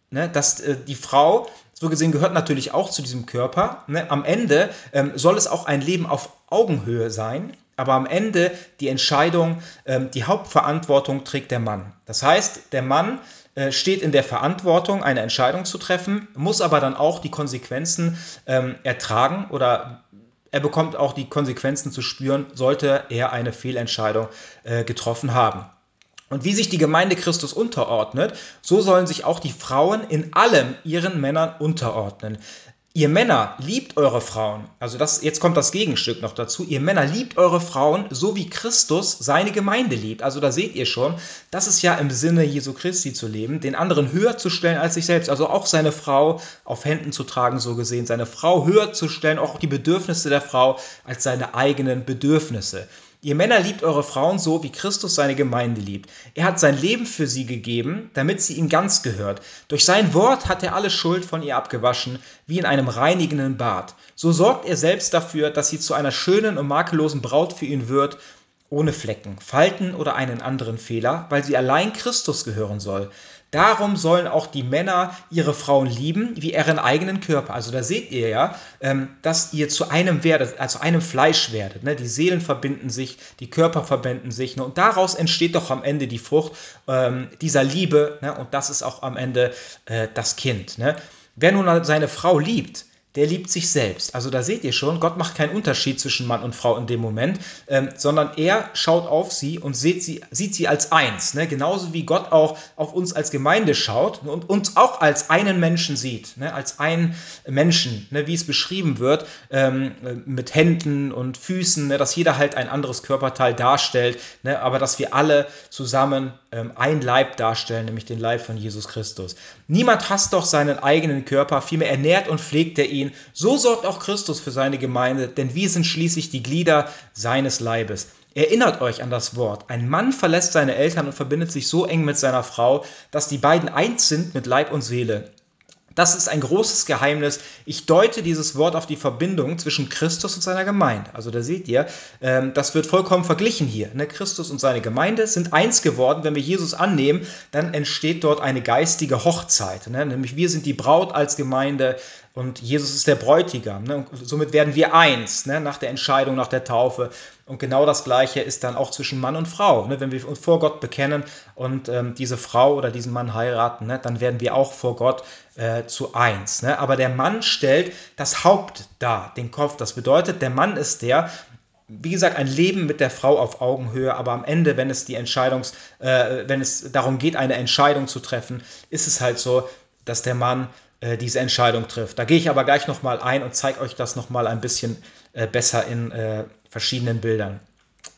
ne, dass äh, die Frau, so gesehen gehört natürlich auch zu diesem Körper, ne? am Ende ähm, soll es auch ein Leben auf Augenhöhe sein, aber am Ende die Entscheidung, ähm, die Hauptverantwortung trägt der Mann. Das heißt, der Mann steht in der Verantwortung, eine Entscheidung zu treffen, muss aber dann auch die Konsequenzen ähm, ertragen oder er bekommt auch die Konsequenzen zu spüren, sollte er eine Fehlentscheidung äh, getroffen haben. Und wie sich die Gemeinde Christus unterordnet, so sollen sich auch die Frauen in allem ihren Männern unterordnen. Ihr Männer liebt eure Frauen. Also das, jetzt kommt das Gegenstück noch dazu. Ihr Männer liebt eure Frauen, so wie Christus seine Gemeinde liebt. Also da seht ihr schon, das ist ja im Sinne Jesu Christi zu leben, den anderen höher zu stellen als sich selbst. Also auch seine Frau auf Händen zu tragen, so gesehen. Seine Frau höher zu stellen, auch die Bedürfnisse der Frau als seine eigenen Bedürfnisse. Ihr Männer liebt eure Frauen so, wie Christus seine Gemeinde liebt. Er hat sein Leben für sie gegeben, damit sie ihm ganz gehört. Durch sein Wort hat er alle Schuld von ihr abgewaschen, wie in einem reinigenden Bad. So sorgt er selbst dafür, dass sie zu einer schönen und makellosen Braut für ihn wird, ohne Flecken, Falten oder einen anderen Fehler, weil sie allein Christus gehören soll. Darum sollen auch die Männer ihre Frauen lieben wie ihren eigenen Körper. Also da seht ihr ja, ähm, dass ihr zu einem werdet, also einem Fleisch werdet. Ne? Die Seelen verbinden sich, die Körper verbinden sich. Ne? Und daraus entsteht doch am Ende die Frucht ähm, dieser Liebe. Ne? Und das ist auch am Ende äh, das Kind. Wer nun seine Frau liebt, der liebt sich selbst. Also da seht ihr schon, Gott macht keinen Unterschied zwischen Mann und Frau in dem Moment, ähm, sondern er schaut auf sie und sieht sie, sieht sie als eins. Ne? Genauso wie Gott auch auf uns als Gemeinde schaut und uns auch als einen Menschen sieht, ne? als einen Menschen, ne? wie es beschrieben wird, ähm, mit Händen und Füßen, ne? dass jeder halt ein anderes Körperteil darstellt, ne? aber dass wir alle zusammen ähm, ein Leib darstellen, nämlich den Leib von Jesus Christus. Niemand hasst doch seinen eigenen Körper, vielmehr ernährt und pflegt er ihn ihn. So sorgt auch Christus für seine Gemeinde, denn wir sind schließlich die Glieder seines Leibes. Erinnert euch an das Wort. Ein Mann verlässt seine Eltern und verbindet sich so eng mit seiner Frau, dass die beiden eins sind mit Leib und Seele. Das ist ein großes Geheimnis. Ich deute dieses Wort auf die Verbindung zwischen Christus und seiner Gemeinde. Also da seht ihr, ähm, das wird vollkommen verglichen hier. Ne? Christus und seine Gemeinde sind eins geworden. Wenn wir Jesus annehmen, dann entsteht dort eine geistige Hochzeit. Ne? Nämlich wir sind die Braut als Gemeinde und Jesus ist der Bräutigam. Ne? Somit werden wir eins ne? nach der Entscheidung, nach der Taufe. Und genau das Gleiche ist dann auch zwischen Mann und Frau. Ne? Wenn wir uns vor Gott bekennen und ähm, diese Frau oder diesen Mann heiraten, ne? dann werden wir auch vor Gott äh, zu eins. Ne? Aber der Mann stellt das Haupt dar, den Kopf. Das bedeutet, der Mann ist der, wie gesagt, ein Leben mit der Frau auf Augenhöhe, aber am Ende, wenn es die Entscheidungs, äh, wenn es darum geht, eine Entscheidung zu treffen, ist es halt so, dass der Mann äh, diese Entscheidung trifft. Da gehe ich aber gleich nochmal ein und zeige euch das nochmal ein bisschen äh, besser in äh, verschiedenen Bildern.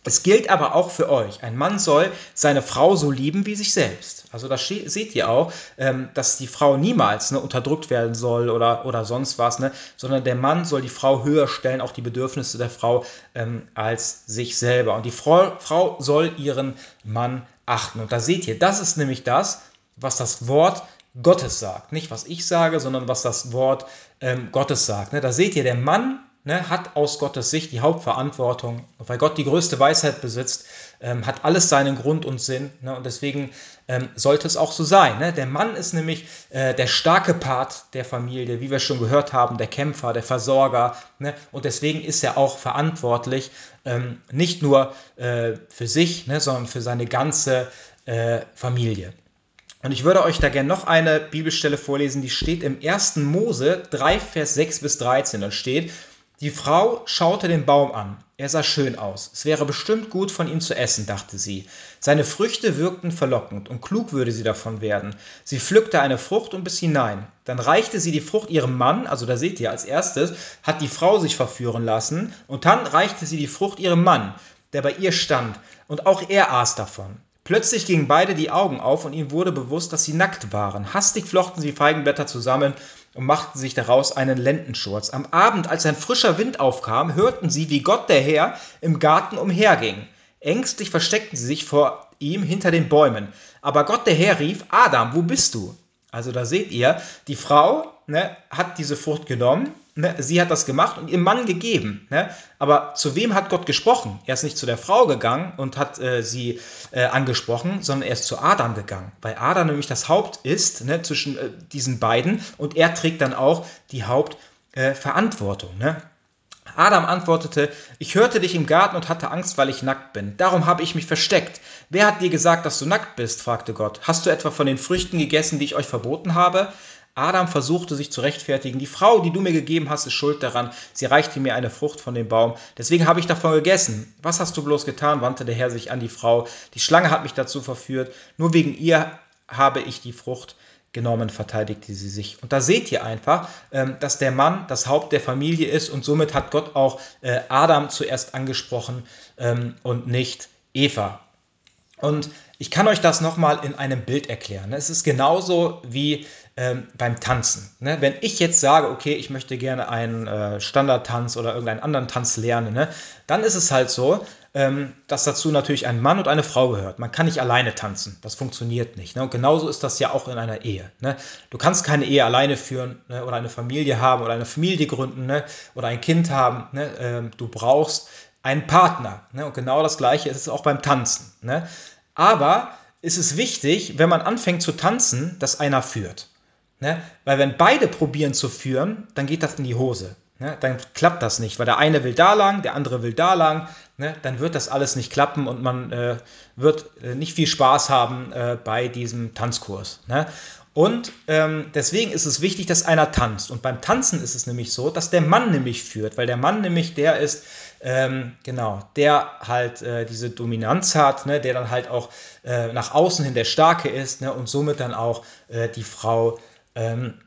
Es gilt aber auch für euch. Ein Mann soll seine Frau so lieben wie sich selbst. Also da seht ihr auch, ähm, dass die Frau niemals ne, unterdrückt werden soll oder, oder sonst was, ne, sondern der Mann soll die Frau höher stellen, auch die Bedürfnisse der Frau ähm, als sich selber. Und die Frau, Frau soll ihren Mann achten. Und da seht ihr, das ist nämlich das, was das Wort Gottes sagt. Nicht was ich sage, sondern was das Wort ähm, Gottes sagt. Ne? Da seht ihr, der Mann ne, hat aus Gottes Sicht die Hauptverantwortung. Weil Gott die größte Weisheit besitzt, ähm, hat alles seinen Grund und Sinn. Ne? Und deswegen ähm, sollte es auch so sein. Ne? Der Mann ist nämlich äh, der starke Part der Familie, wie wir schon gehört haben, der Kämpfer, der Versorger. Ne? Und deswegen ist er auch verantwortlich, ähm, nicht nur äh, für sich, ne, sondern für seine ganze äh, Familie. Und ich würde euch da gerne noch eine Bibelstelle vorlesen, die steht im 1. Mose 3, Vers 6 bis 13. Da steht, die Frau schaute den Baum an. Er sah schön aus. Es wäre bestimmt gut von ihm zu essen, dachte sie. Seine Früchte wirkten verlockend und klug würde sie davon werden. Sie pflückte eine Frucht und biss hinein. Dann reichte sie die Frucht ihrem Mann, also da seht ihr, als erstes hat die Frau sich verführen lassen und dann reichte sie die Frucht ihrem Mann, der bei ihr stand, und auch er aß davon. Plötzlich gingen beide die Augen auf und ihnen wurde bewusst, dass sie nackt waren. Hastig flochten sie Feigenblätter zusammen und machten sich daraus einen Lendenschurz. Am Abend, als ein frischer Wind aufkam, hörten sie, wie Gott der Herr im Garten umherging. Ängstlich versteckten sie sich vor ihm hinter den Bäumen. Aber Gott der Herr rief, Adam, wo bist du? Also da seht ihr, die Frau ne, hat diese Frucht genommen Ne, sie hat das gemacht und ihrem Mann gegeben. Ne? Aber zu wem hat Gott gesprochen? Er ist nicht zu der Frau gegangen und hat äh, sie äh, angesprochen, sondern er ist zu Adam gegangen, weil Adam nämlich das Haupt ist ne, zwischen äh, diesen beiden und er trägt dann auch die Hauptverantwortung. Ne? Adam antwortete, ich hörte dich im Garten und hatte Angst, weil ich nackt bin. Darum habe ich mich versteckt. Wer hat dir gesagt, dass du nackt bist? fragte Gott. Hast du etwa von den Früchten gegessen, die ich euch verboten habe? Adam versuchte sich zu rechtfertigen. Die Frau, die du mir gegeben hast, ist schuld daran. Sie reichte mir eine Frucht von dem Baum. Deswegen habe ich davon gegessen. Was hast du bloß getan? wandte der Herr sich an die Frau. Die Schlange hat mich dazu verführt. Nur wegen ihr habe ich die Frucht genommen, verteidigte sie sich. Und da seht ihr einfach, ähm, dass der Mann das Haupt der Familie ist und somit hat Gott auch äh, Adam zuerst angesprochen ähm, und nicht Eva. Und ich kann euch das nochmal in einem Bild erklären. Es ist genauso wie ähm, beim Tanzen. Ne? Wenn ich jetzt sage, okay, ich möchte gerne einen äh, Standardtanz oder irgendeinen anderen Tanz lernen, ne? dann ist es halt so, ähm, dass dazu natürlich ein Mann und eine Frau gehört. Man kann nicht alleine tanzen. Das funktioniert nicht. Ne? Und genauso ist das ja auch in einer Ehe. Ne? Du kannst keine Ehe alleine führen ne? oder eine Familie haben oder eine Familie gründen ne? oder ein Kind haben. Ne? Ähm, du brauchst einen Partner. Ne? Und genau das Gleiche ist es auch beim Tanzen. Ne? Aber ist es wichtig, wenn man anfängt zu tanzen, dass einer führt. Ne? Weil wenn beide probieren zu führen, dann geht das in die Hose. Ne? Dann klappt das nicht, weil der eine will da lang, der andere will da lang. Ne? Dann wird das alles nicht klappen und man äh, wird äh, nicht viel Spaß haben äh, bei diesem Tanzkurs. Ne? Und ähm, deswegen ist es wichtig, dass einer tanzt. Und beim Tanzen ist es nämlich so, dass der Mann nämlich führt, weil der Mann nämlich der ist, ähm, genau, der halt äh, diese Dominanz hat, ne, der dann halt auch äh, nach außen hin der Starke ist ne, und somit dann auch äh, die Frau ähm,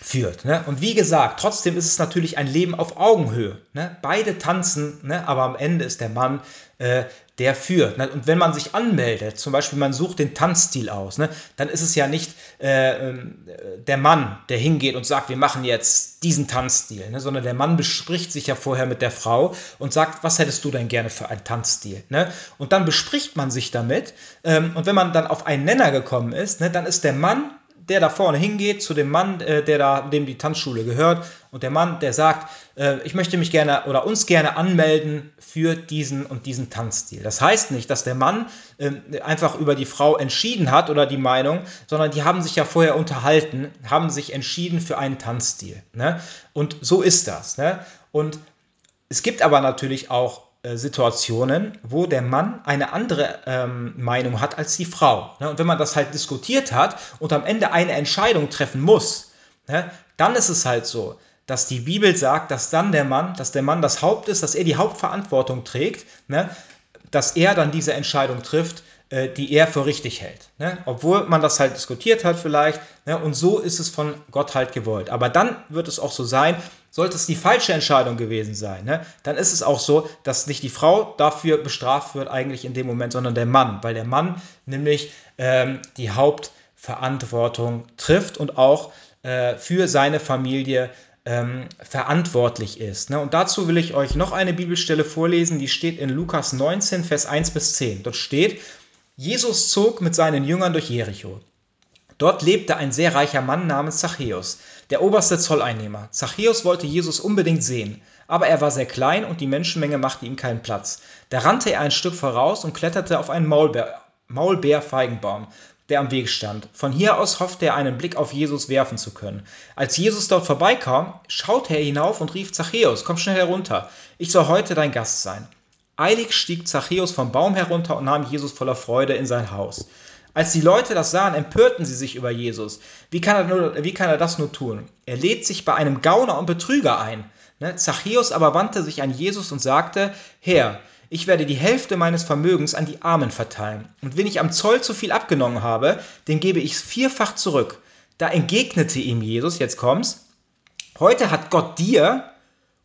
führt. Ne? Und wie gesagt, trotzdem ist es natürlich ein Leben auf Augenhöhe. Ne? Beide tanzen, ne? aber am Ende ist der Mann, äh, der führt. Ne? Und wenn man sich anmeldet, zum Beispiel man sucht den Tanzstil aus, ne? dann ist es ja nicht äh, ähm, der Mann, der hingeht und sagt, wir machen jetzt diesen Tanzstil, ne? sondern der Mann bespricht sich ja vorher mit der Frau und sagt, was hättest du denn gerne für einen Tanzstil? Ne? Und dann bespricht man sich damit. Ähm, und wenn man dann auf einen Nenner gekommen ist, ne, dann ist der Mann der da vorne hingeht zu dem Mann, äh, der da, dem die Tanzschule gehört, und der Mann, der sagt, äh, ich möchte mich gerne oder uns gerne anmelden für diesen und diesen Tanzstil. Das heißt nicht, dass der Mann äh, einfach über die Frau entschieden hat oder die Meinung, sondern die haben sich ja vorher unterhalten, haben sich entschieden für einen Tanzstil. Ne? Und so ist das. Ne? Und es gibt aber natürlich auch Situationen, wo der Mann eine andere ähm, Meinung hat als die Frau. Ne? Und wenn man das halt diskutiert hat und am Ende eine Entscheidung treffen muss, ne, dann ist es halt so, dass die Bibel sagt, dass dann der Mann, dass der Mann das Haupt ist, dass er die Hauptverantwortung trägt, ne, dass er dann diese Entscheidung trifft, äh, die er für richtig hält. Ne? Obwohl man das halt diskutiert hat vielleicht. Ne? Und so ist es von Gott halt gewollt. Aber dann wird es auch so sein, sollte es die falsche Entscheidung gewesen sein, ne? dann ist es auch so, dass nicht die Frau dafür bestraft wird eigentlich in dem Moment, sondern der Mann. Weil der Mann nämlich ähm, die Hauptverantwortung trifft und auch äh, für seine Familie ähm, verantwortlich ist. Ne? Und dazu will ich euch noch eine Bibelstelle vorlesen, die steht in Lukas 19, Vers 1 bis 10. Dort steht, Jesus zog mit seinen Jüngern durch Jericho. Dort lebte ein sehr reicher Mann namens Zachäus, der oberste Zolleinnehmer. Zachäus wollte Jesus unbedingt sehen, aber er war sehr klein und die Menschenmenge machte ihm keinen Platz. Da rannte er ein Stück voraus und kletterte auf einen Maulbeer, Maulbeerfeigenbaum, der am Weg stand. Von hier aus hoffte er, einen Blick auf Jesus werfen zu können. Als Jesus dort vorbeikam, schaute er hinauf und rief Zachäus, komm schnell herunter, ich soll heute dein Gast sein. Eilig stieg Zachäus vom Baum herunter und nahm Jesus voller Freude in sein Haus. Als die Leute das sahen, empörten sie sich über Jesus. Wie kann er, nur, wie kann er das nur tun? Er lädt sich bei einem Gauner und Betrüger ein. Ne? Zachäus aber wandte sich an Jesus und sagte, Herr, ich werde die Hälfte meines Vermögens an die Armen verteilen. Und wenn ich am Zoll zu viel abgenommen habe, den gebe ich vierfach zurück. Da entgegnete ihm Jesus, jetzt kommt's, heute hat Gott dir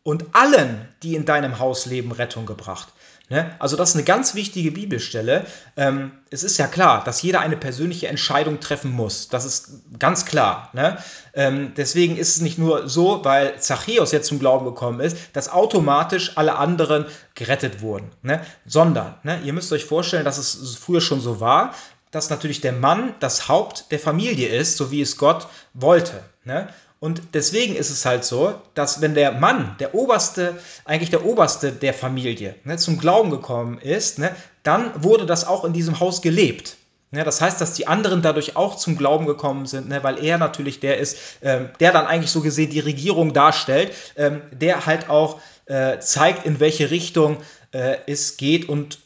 und allen, die in deinem Haus leben, Rettung gebracht. Ne? Also das ist eine ganz wichtige Bibelstelle. Ähm, es ist ja klar, dass jeder eine persönliche Entscheidung treffen muss. Das ist ganz klar. Ne? Ähm, deswegen ist es nicht nur so, weil Zachäus jetzt zum Glauben gekommen ist, dass automatisch alle anderen gerettet wurden. Ne? Sondern, ihr müsst euch vorstellen, dass es früher schon so war, dass natürlich der Mann das Haupt der Familie ist, so wie es Gott wollte. Und deswegen ist es halt so, dass wenn der Mann, der oberste, eigentlich der oberste der Familie, ne, zum Glauben gekommen ist, ne, dann wurde das auch in diesem Haus gelebt. Ja, das heißt, dass die anderen dadurch auch zum Glauben gekommen sind, ne, weil er natürlich der ist, ähm, der dann eigentlich so gesehen die Regierung darstellt, ähm, der halt auch äh, zeigt, in welche Richtung äh, es geht und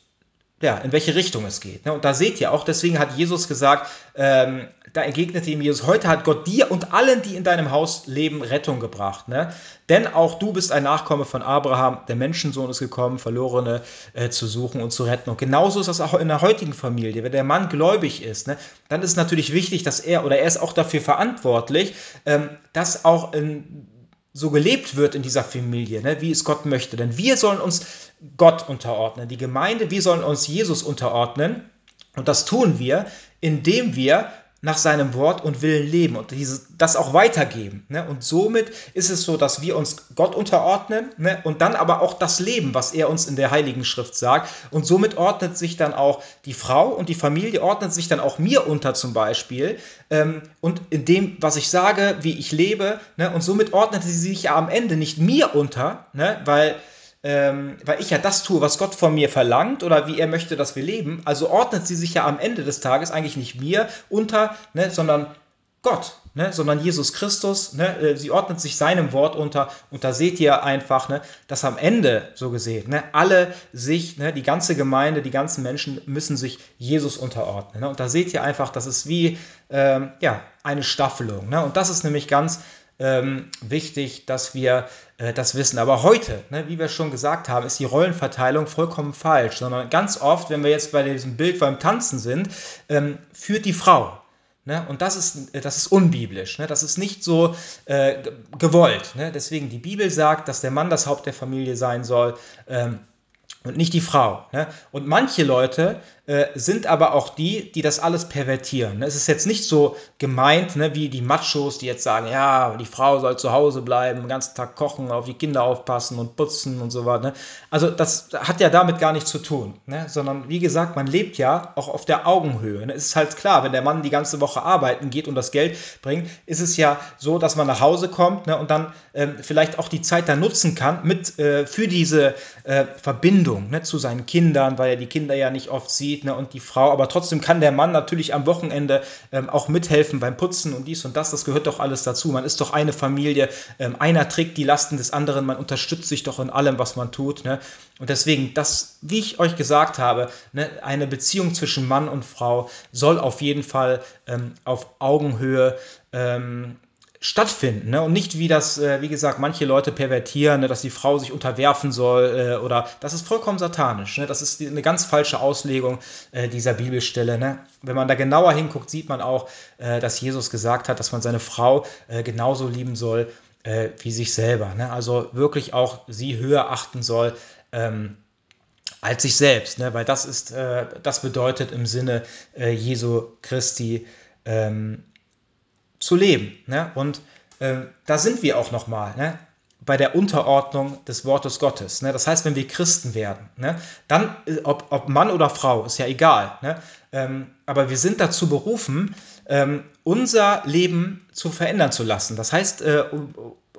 ja, in welche Richtung es geht. Ne? Und da seht ihr auch, deswegen hat Jesus gesagt, ähm, da entgegnete ihm Jesus, heute hat Gott dir und allen, die in deinem Haus leben, Rettung gebracht. Ne? Denn auch du bist ein Nachkomme von Abraham, der Menschensohn ist gekommen, Verlorene äh, zu suchen und zu retten. Und genauso ist das auch in der heutigen Familie. Wenn der Mann gläubig ist, ne, dann ist es natürlich wichtig, dass er oder er ist auch dafür verantwortlich, ähm, dass auch in so gelebt wird in dieser Familie, ne, wie es Gott möchte. Denn wir sollen uns Gott unterordnen, die Gemeinde, wir sollen uns Jesus unterordnen. Und das tun wir, indem wir nach seinem Wort und Willen leben und dieses, das auch weitergeben. Ne? Und somit ist es so, dass wir uns Gott unterordnen ne? und dann aber auch das Leben, was er uns in der Heiligen Schrift sagt. Und somit ordnet sich dann auch die Frau und die Familie ordnet sich dann auch mir unter zum Beispiel. Ähm, und in dem, was ich sage, wie ich lebe. Ne? Und somit ordnet sie sich ja am Ende nicht mir unter, ne? weil ähm, weil ich ja das tue, was Gott von mir verlangt oder wie er möchte, dass wir leben. Also ordnet sie sich ja am Ende des Tages eigentlich nicht mir unter, ne, sondern Gott, ne, sondern Jesus Christus. Ne, äh, sie ordnet sich seinem Wort unter und da seht ihr einfach, ne, dass am Ende so gesehen ne, alle sich, ne, die ganze Gemeinde, die ganzen Menschen müssen sich Jesus unterordnen. Ne, und da seht ihr einfach, das ist wie ähm, ja, eine Staffelung. Ne, und das ist nämlich ganz ähm, wichtig, dass wir äh, das wissen. Aber heute, ne, wie wir schon gesagt haben, ist die Rollenverteilung vollkommen falsch, sondern ganz oft, wenn wir jetzt bei diesem Bild beim Tanzen sind, ähm, führt die Frau. Ne? Und das ist, das ist unbiblisch. Ne? Das ist nicht so äh, gewollt. Ne? Deswegen die Bibel sagt, dass der Mann das Haupt der Familie sein soll. Ähm, und nicht die Frau. Ne? Und manche Leute äh, sind aber auch die, die das alles pervertieren. Ne? Es ist jetzt nicht so gemeint, ne, wie die Machos, die jetzt sagen, ja, die Frau soll zu Hause bleiben, den ganzen Tag kochen, auf die Kinder aufpassen und putzen und so weiter. Ne? Also das hat ja damit gar nichts zu tun, ne? sondern wie gesagt, man lebt ja auch auf der Augenhöhe. Ne? Es ist halt klar, wenn der Mann die ganze Woche arbeiten geht und das Geld bringt, ist es ja so, dass man nach Hause kommt ne, und dann ähm, vielleicht auch die Zeit da nutzen kann mit äh, für diese äh, Verbindung ne, zu seinen Kindern, weil er die Kinder ja nicht oft sieht sieht ne, und die Frau. Aber trotzdem kann der Mann natürlich am Wochenende ähm, auch mithelfen beim Putzen und dies und das. Das gehört doch alles dazu. Man ist doch eine Familie. Ähm, einer trägt die Lasten des anderen. Man unterstützt sich doch in allem, was man tut. Ne? Und deswegen, das, wie ich euch gesagt habe, ne, eine Beziehung zwischen Mann und Frau soll auf jeden Fall ähm, auf Augenhöhe ähm, stattfinden. Ne? Und nicht wie das, äh, wie gesagt, manche Leute pervertieren, ne? dass die Frau sich unterwerfen soll äh, oder das ist vollkommen satanisch. Ne? Das ist die, eine ganz falsche Auslegung äh, dieser Bibelstelle. Ne? Wenn man da genauer hinguckt, sieht man auch, äh, dass Jesus gesagt hat, dass man seine Frau äh, genauso lieben soll äh, wie sich selber. Ne? Also wirklich auch sie höher achten soll. Ähm, als sich selbst, ne? weil das ist, das bedeutet im Sinne Jesu Christi ähm, zu leben. Ne? Und äh, da sind wir auch nochmal ne? bei der Unterordnung des Wortes Gottes. Ne? Das heißt, wenn wir Christen werden, ne? dann, äh, ob, ob Mann oder Frau, ist ja egal. Ne? Ähm, aber wir sind dazu berufen, ähm, unser Leben zu verändern zu lassen. Das heißt, äh,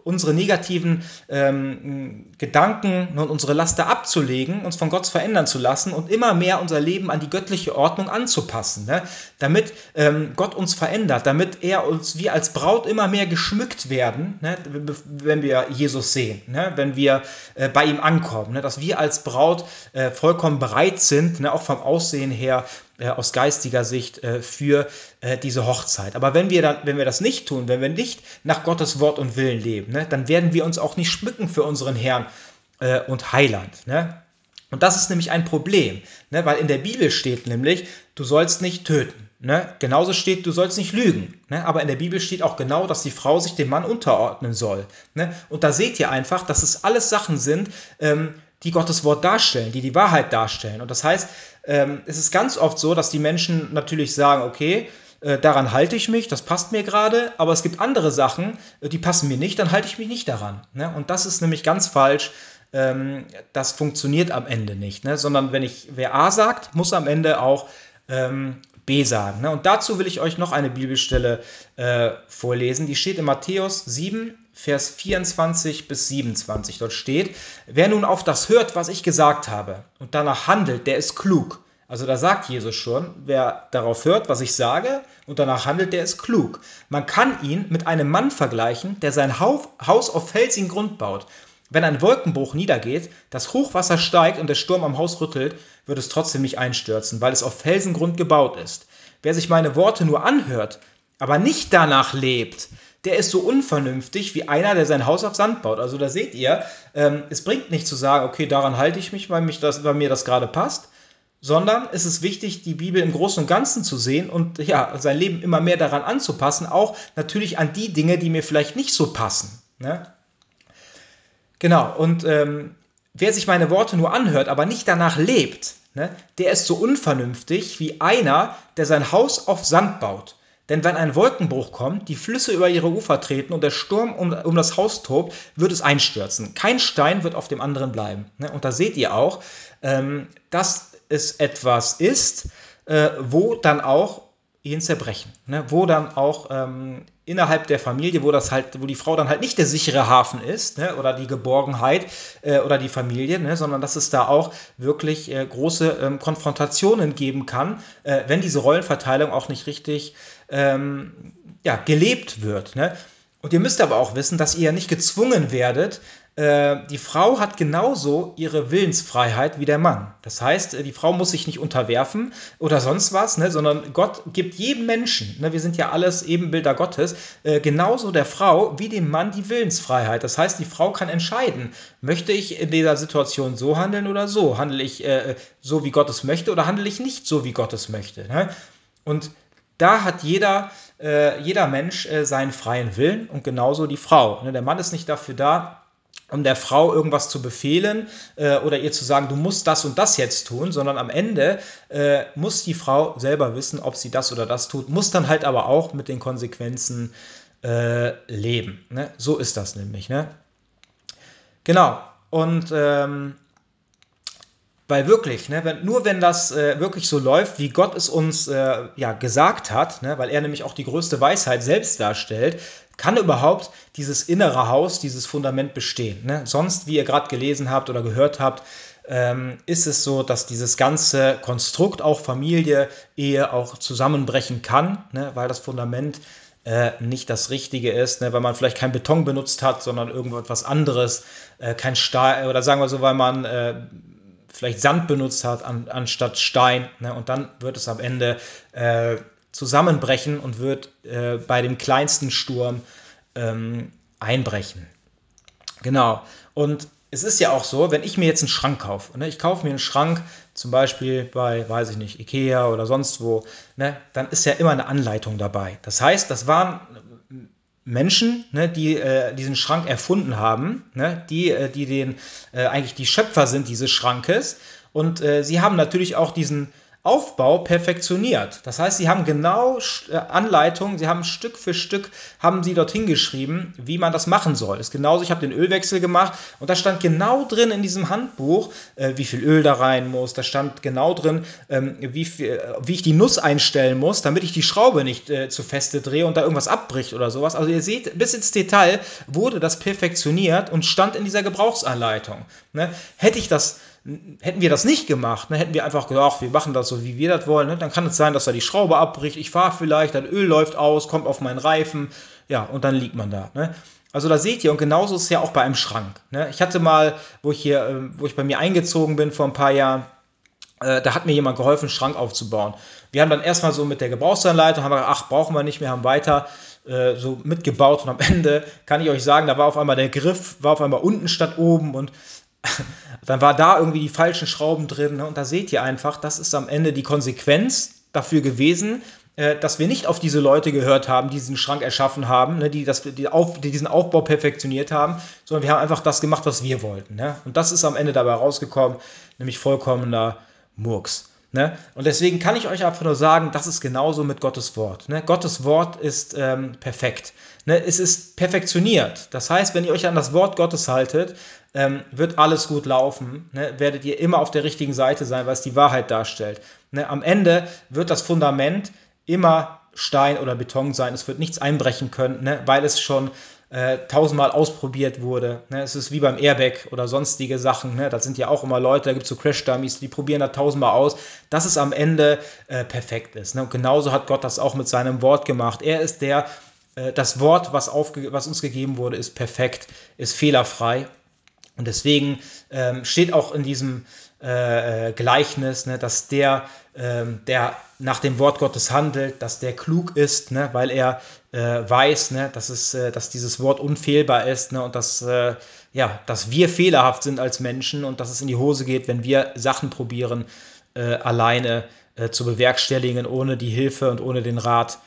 unsere negativen ähm, Gedanken und unsere Laster abzulegen, uns von Gott verändern zu lassen und immer mehr unser Leben an die göttliche Ordnung anzupassen, ne? damit ähm, Gott uns verändert, damit er uns wie als Braut immer mehr geschmückt werden, ne? wenn wir Jesus sehen, ne? wenn wir äh, bei ihm ankommen, ne? dass wir als Braut äh, vollkommen bereit sind, ne? auch vom Aussehen her, äh, aus geistiger Sicht äh, für äh, diese Hochzeit. Aber wenn wir, dann, wenn wir das nicht tun, wenn wir nicht nach Gottes Wort und Willen leben, ne, dann werden wir uns auch nicht schmücken für unseren Herrn äh, und Heiland. Ne? Und das ist nämlich ein Problem, ne? weil in der Bibel steht nämlich, du sollst nicht töten. Ne? Genauso steht, du sollst nicht lügen. Ne? Aber in der Bibel steht auch genau, dass die Frau sich dem Mann unterordnen soll. Ne? Und da seht ihr einfach, dass es alles Sachen sind, ähm, die Gottes Wort darstellen, die die Wahrheit darstellen. Und das heißt, ähm, es ist ganz oft so, dass die Menschen natürlich sagen, okay, äh, daran halte ich mich, das passt mir gerade, aber es gibt andere Sachen, äh, die passen mir nicht, dann halte ich mich nicht daran. Ne? Und das ist nämlich ganz falsch. Ähm, das funktioniert am Ende nicht, ne? sondern wenn ich, wer A sagt, muss am Ende auch ähm, B sagen. Ne? Und dazu will ich euch noch eine Bibelstelle äh, vorlesen. Die steht in Matthäus 7, Vers 24 bis 27. Dort steht, wer nun auf das hört, was ich gesagt habe, und danach handelt, der ist klug. Also da sagt Jesus schon, wer darauf hört, was ich sage, und danach handelt, der ist klug. Man kann ihn mit einem Mann vergleichen, der sein Haus auf felsigen Grund baut. Wenn ein Wolkenbruch niedergeht, das Hochwasser steigt und der Sturm am Haus rüttelt, wird es trotzdem nicht einstürzen, weil es auf Felsengrund gebaut ist. Wer sich meine Worte nur anhört, aber nicht danach lebt, der ist so unvernünftig wie einer, der sein Haus auf Sand baut. Also da seht ihr, ähm, es bringt nicht zu sagen, okay, daran halte ich mich, weil, mich das, weil mir das gerade passt, sondern es ist wichtig, die Bibel im Großen und Ganzen zu sehen und ja, sein Leben immer mehr daran anzupassen, auch natürlich an die Dinge, die mir vielleicht nicht so passen. Ne? Genau, und ähm, wer sich meine Worte nur anhört, aber nicht danach lebt, ne, der ist so unvernünftig wie einer, der sein Haus auf Sand baut. Denn wenn ein Wolkenbruch kommt, die Flüsse über ihre Ufer treten und der Sturm um, um das Haus tobt, wird es einstürzen. Kein Stein wird auf dem anderen bleiben. Ne? Und da seht ihr auch, ähm, dass es etwas ist, äh, wo dann auch Ehen zerbrechen. Ne? Wo dann auch ähm, innerhalb der Familie, wo das halt, wo die Frau dann halt nicht der sichere Hafen ist, ne? oder die Geborgenheit äh, oder die Familie, sondern dass es da auch wirklich äh, große ähm, Konfrontationen geben kann, wenn diese Rollenverteilung auch nicht richtig ähm, ja, gelebt wird. Ne? Und ihr müsst aber auch wissen, dass ihr ja nicht gezwungen werdet, äh, die Frau hat genauso ihre Willensfreiheit wie der Mann. Das heißt, äh, die Frau muss sich nicht unterwerfen oder sonst was, ne, sondern Gott gibt jedem Menschen, ne, wir sind ja alles Ebenbilder Gottes, äh, genauso der Frau wie dem Mann die Willensfreiheit. Das heißt, die Frau kann entscheiden, möchte ich in dieser Situation so handeln oder so? Handle ich äh, so, wie Gott es möchte oder handle ich nicht so, wie Gott es möchte? Ne? Und da hat jeder, äh, jeder Mensch äh, seinen freien Willen und genauso die Frau. Ne? Der Mann ist nicht dafür da, um der Frau irgendwas zu befehlen äh, oder ihr zu sagen, du musst das und das jetzt tun, sondern am Ende äh, muss die Frau selber wissen, ob sie das oder das tut, muss dann halt aber auch mit den Konsequenzen äh, leben. Ne? So ist das nämlich. Ne? Genau. Und ähm, weil wirklich, ne, wenn, nur wenn das äh, wirklich so läuft, wie Gott es uns äh, ja, gesagt hat, ne, weil er nämlich auch die größte Weisheit selbst darstellt, kann überhaupt dieses innere Haus, dieses Fundament bestehen. Ne? Sonst, wie ihr gerade gelesen habt oder gehört habt, ähm, ist es so, dass dieses ganze Konstrukt, auch Familie, Ehe, auch zusammenbrechen kann, ne? weil das Fundament äh, nicht das Richtige ist, ne? weil man vielleicht kein Beton benutzt hat, sondern irgendetwas anderes, äh, kein Stahl, oder sagen wir so, weil man äh, vielleicht Sand benutzt hat an, anstatt Stein. Ne? Und dann wird es am Ende äh, zusammenbrechen und wird äh, bei dem kleinsten Sturm ähm, einbrechen. Genau. Und es ist ja auch so, wenn ich mir jetzt einen Schrank kaufe, ne, ich kaufe mir einen Schrank zum Beispiel bei, weiß ich nicht, Ikea oder sonst wo, ne, dann ist ja immer eine Anleitung dabei. Das heißt, das waren Menschen, ne, die äh, diesen Schrank erfunden haben, ne, die, äh, die den, äh, eigentlich die Schöpfer sind dieses Schrankes. Und äh, sie haben natürlich auch diesen Aufbau perfektioniert. Das heißt, sie haben genau äh, Anleitungen, sie haben Stück für Stück, haben sie dorthin geschrieben, wie man das machen soll. Das ist genauso, ich habe den Ölwechsel gemacht und da stand genau drin in diesem Handbuch, äh, wie viel Öl da rein muss. Da stand genau drin, ähm, wie, viel, äh, wie ich die Nuss einstellen muss, damit ich die Schraube nicht zu feste drehe und da irgendwas abbricht oder sowas. Also ihr seht, bis ins Detail wurde das perfektioniert und stand in dieser Gebrauchsanleitung. Ne? Hätte ich das Hätten wir das nicht gemacht, ne, hätten wir einfach gesagt, wir machen das so, wie wir das wollen, ne, dann kann es sein, dass da die Schraube abbricht, ich fahre vielleicht, das Öl läuft aus, kommt auf meinen Reifen, ja, und dann liegt man da. Ne. Also da seht ihr, und genauso ist es ja auch bei einem Schrank. Ne. Ich hatte mal, wo ich hier, äh, wo ich bei mir eingezogen bin vor ein paar Jahren, äh, da hat mir jemand geholfen, einen Schrank aufzubauen. Wir haben dann erstmal so mit der Gebrauchsanleitung, haben gedacht, ach, brauchen wir nicht mehr, haben weiter äh, so mitgebaut und am Ende kann ich euch sagen, da war auf einmal der Griff, war auf einmal unten statt oben und <laughs> dann war da irgendwie die falschen Schrauben drin. Ne? Und da seht ihr einfach, das ist am Ende die Konsequenz dafür gewesen, äh, dass wir nicht auf diese Leute gehört haben, die diesen Schrank erschaffen haben, ne? die, das, die, auf, die diesen Aufbau perfektioniert haben, sondern wir haben einfach das gemacht, was wir wollten. Ne? Und das ist am Ende dabei rausgekommen, nämlich vollkommener Murks. Ne? Und deswegen kann ich euch einfach nur sagen, das ist genauso mit Gottes Wort. Ne? Gottes Wort ist ähm, perfekt. Ne? Es ist perfektioniert. Das heißt, wenn ihr euch an das Wort Gottes haltet, ähm, wird alles gut laufen. Ne? Werdet ihr immer auf der richtigen Seite sein, weil es die Wahrheit darstellt. Ne? Am Ende wird das Fundament immer Stein oder Beton sein. Es wird nichts einbrechen können, ne? weil es schon äh, tausendmal ausprobiert wurde. Ne? Es ist wie beim Airbag oder sonstige Sachen. Ne? Da sind ja auch immer Leute, da gibt es so Crash-Dummies, die probieren da tausendmal aus, dass es am Ende äh, perfekt ist. Ne? Und genauso hat Gott das auch mit seinem Wort gemacht. Er ist der, äh, das Wort, was, was uns gegeben wurde, ist perfekt, ist fehlerfrei. Und deswegen ähm, steht auch in diesem äh, äh, Gleichnis, ne, dass der, ähm, der nach dem Wort Gottes handelt, dass der klug ist, ne, weil er äh, weiß, ne, dass, es, äh, dass dieses Wort unfehlbar ist ne, und dass, äh, ja, dass wir fehlerhaft sind als Menschen und dass es in die Hose geht, wenn wir Sachen probieren, äh, alleine zu bewerkstelligen, ohne die Hilfe und ohne den Rat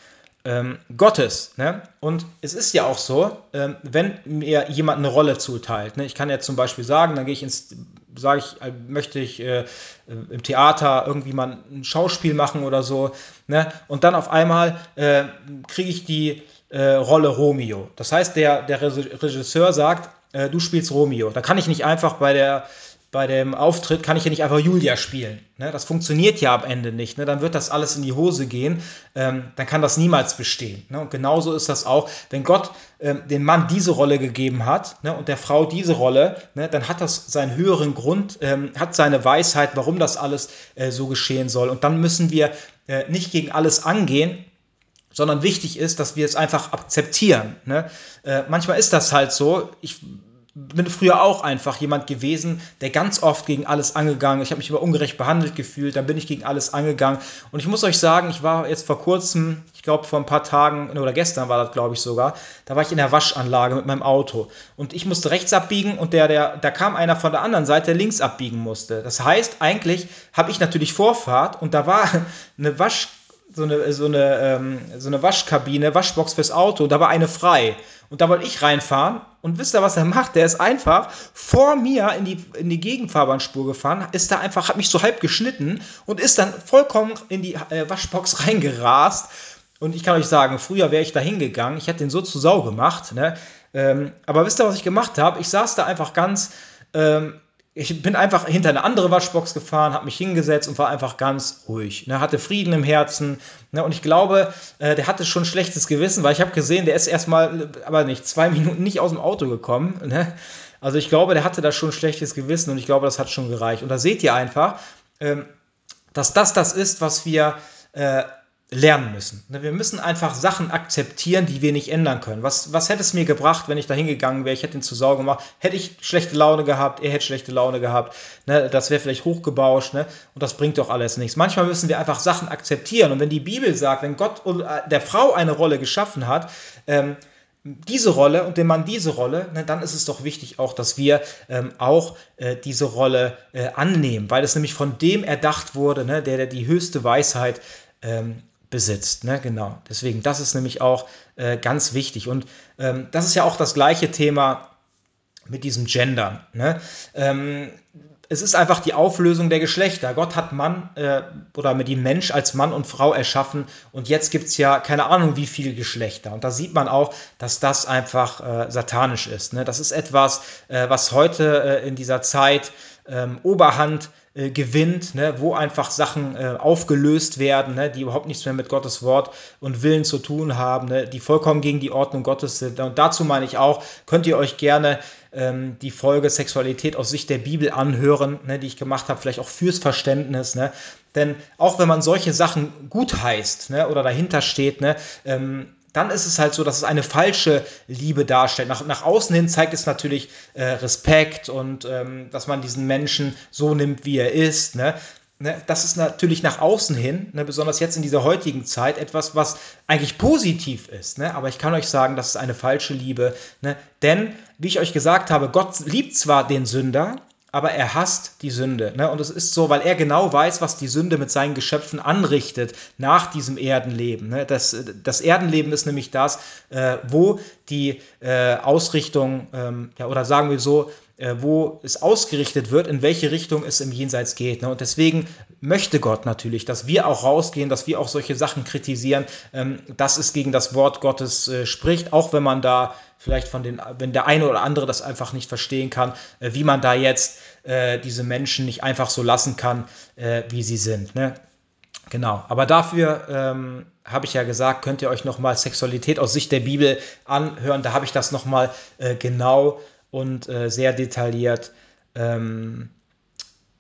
ähm, Gottes. Ne? Und es ist ja auch so, ähm, wenn mir jemand eine Rolle zuteilt. Ne? Ich kann ja zum Beispiel sagen, dann gehe ich ins, sage ich, äh, möchte ich äh, im Theater irgendwie mal ein Schauspiel machen oder so. Ne? Und dann auf einmal äh, kriege ich die äh, Rolle Romeo. Das heißt, der, der Regisseur sagt, äh, du spielst Romeo. Da kann ich nicht einfach bei der bei dem Auftritt kann ich ja nicht einfach Julia spielen. Ne? Das funktioniert ja am Ende nicht. Ne? Dann wird das alles in die Hose gehen. Ähm, dann kann das niemals bestehen. Ne? Und genauso ist das auch, wenn Gott ähm, dem Mann diese Rolle gegeben hat ne? und der Frau diese Rolle, ne? dann hat das seinen höheren Grund, ähm, hat seine Weisheit, warum das alles äh, so geschehen soll. Und dann müssen wir äh, nicht gegen alles angehen, sondern wichtig ist, dass wir es einfach akzeptieren. Ne? Äh, manchmal ist das halt so. Ich bin früher auch einfach jemand gewesen, der ganz oft gegen alles angegangen. Ich habe mich immer ungerecht behandelt gefühlt, dann bin ich gegen alles angegangen. Und ich muss euch sagen, ich war jetzt vor kurzem, ich glaube vor ein paar Tagen oder gestern war das, glaube ich sogar, da war ich in der Waschanlage mit meinem Auto und ich musste rechts abbiegen und der, der, da kam einer von der anderen Seite, der links abbiegen musste. Das heißt, eigentlich habe ich natürlich Vorfahrt und da war <laughs> eine Wasch so eine, so eine, ähm, so eine Waschkabine, Waschbox fürs Auto, da war eine frei. Und da wollte ich reinfahren und wisst ihr, was er macht? Der ist einfach vor mir in die, in die Gegenfahrbahnspur gefahren, ist da einfach, hat mich so halb geschnitten und ist dann vollkommen in die äh, Waschbox <laughs> reingerast. Und ich kann euch sagen, früher wäre ich da hingegangen, ich hätte den so zu Sau gemacht. Ne? Ähm, aber wisst ihr, was ich gemacht habe? Ich saß da einfach ganz ähm, ich bin einfach hinter eine andere Waschbox gefahren, habe mich hingesetzt und war einfach ganz ruhig. Ne, hatte Frieden im Herzen. Ne, und ich glaube, äh, der hatte schon schlechtes Gewissen, weil ich habe gesehen, der ist erstmal, aber nicht, zwei Minuten nicht aus dem Auto gekommen. Ne? Also ich glaube, der hatte da schon schlechtes Gewissen und ich glaube, das hat schon gereicht. Und da seht ihr einfach, ähm, dass das das ist, was wir äh, lernen müssen. Ne, wir müssen einfach Sachen akzeptieren, die wir nicht ändern können. Was, was hätte es mir gebracht, wenn ich da hingegangen wäre? Ich hätte ihn zu Sau gemacht. Hätte ich schlechte Laune gehabt, er hätte schlechte Laune gehabt. Ne? Das wäre vielleicht hochgebauscht. Ne? Und das bringt doch alles nichts. Manchmal müssen wir einfach Sachen akzeptieren. Und wenn die Bibel sagt, wenn Gott äh, der Frau eine Rolle geschaffen hat, ähm, diese Rolle und dem Mann diese Rolle, ne, dann ist es doch wichtig auch, dass wir ähm, auch äh, diese Rolle äh, annehmen, weil es nämlich von dem erdacht wurde, ne, der, der die höchste Weisheit ähm, besitzt. Ne? Genau. Deswegen, das ist nämlich auch äh, ganz wichtig. Und ähm, das ist ja auch das gleiche Thema mit diesem Gender. Ne? Ähm, es ist einfach die Auflösung der Geschlechter. Gott hat Mann äh, oder ihm Mensch als Mann und Frau erschaffen und jetzt gibt es ja keine Ahnung wie viele Geschlechter. Und da sieht man auch, dass das einfach äh, satanisch ist. Ne? Das ist etwas, äh, was heute äh, in dieser Zeit ähm, Oberhand äh, gewinnt, ne, wo einfach Sachen äh, aufgelöst werden, ne, die überhaupt nichts mehr mit Gottes Wort und Willen zu tun haben, ne, die vollkommen gegen die Ordnung Gottes sind. Und dazu meine ich auch, könnt ihr euch gerne ähm, die Folge Sexualität aus Sicht der Bibel anhören, ne, die ich gemacht habe, vielleicht auch fürs Verständnis. Ne? Denn auch wenn man solche Sachen gut heißt ne, oder dahinter steht, ne, ähm, dann ist es halt so, dass es eine falsche Liebe darstellt. Nach, nach außen hin zeigt es natürlich äh, Respekt und ähm, dass man diesen Menschen so nimmt, wie er ist. Ne? Ne, das ist natürlich nach außen hin, ne, besonders jetzt in dieser heutigen Zeit, etwas, was eigentlich positiv ist. Ne? Aber ich kann euch sagen, das ist eine falsche Liebe. Ne? Denn, wie ich euch gesagt habe, Gott liebt zwar den Sünder, aber er hasst die Sünde. Ne? Und es ist so, weil er genau weiß, was die Sünde mit seinen Geschöpfen anrichtet nach diesem Erdenleben. Ne? Das, das Erdenleben ist nämlich das, äh, wo die äh, Ausrichtung, ähm, ja, oder sagen wir so, äh, wo es ausgerichtet wird, in welche Richtung es im Jenseits geht. Ne? Und deswegen möchte Gott natürlich, dass wir auch rausgehen, dass wir auch solche Sachen kritisieren, ähm, dass es gegen das Wort Gottes äh, spricht, auch wenn man da vielleicht von den, wenn der eine oder andere das einfach nicht verstehen kann, äh, wie man da jetzt äh, diese Menschen nicht einfach so lassen kann, äh, wie sie sind. Ne? Genau, aber dafür ähm, habe ich ja gesagt, könnt ihr euch nochmal Sexualität aus Sicht der Bibel anhören. Da habe ich das nochmal äh, genau und äh, sehr detailliert ähm,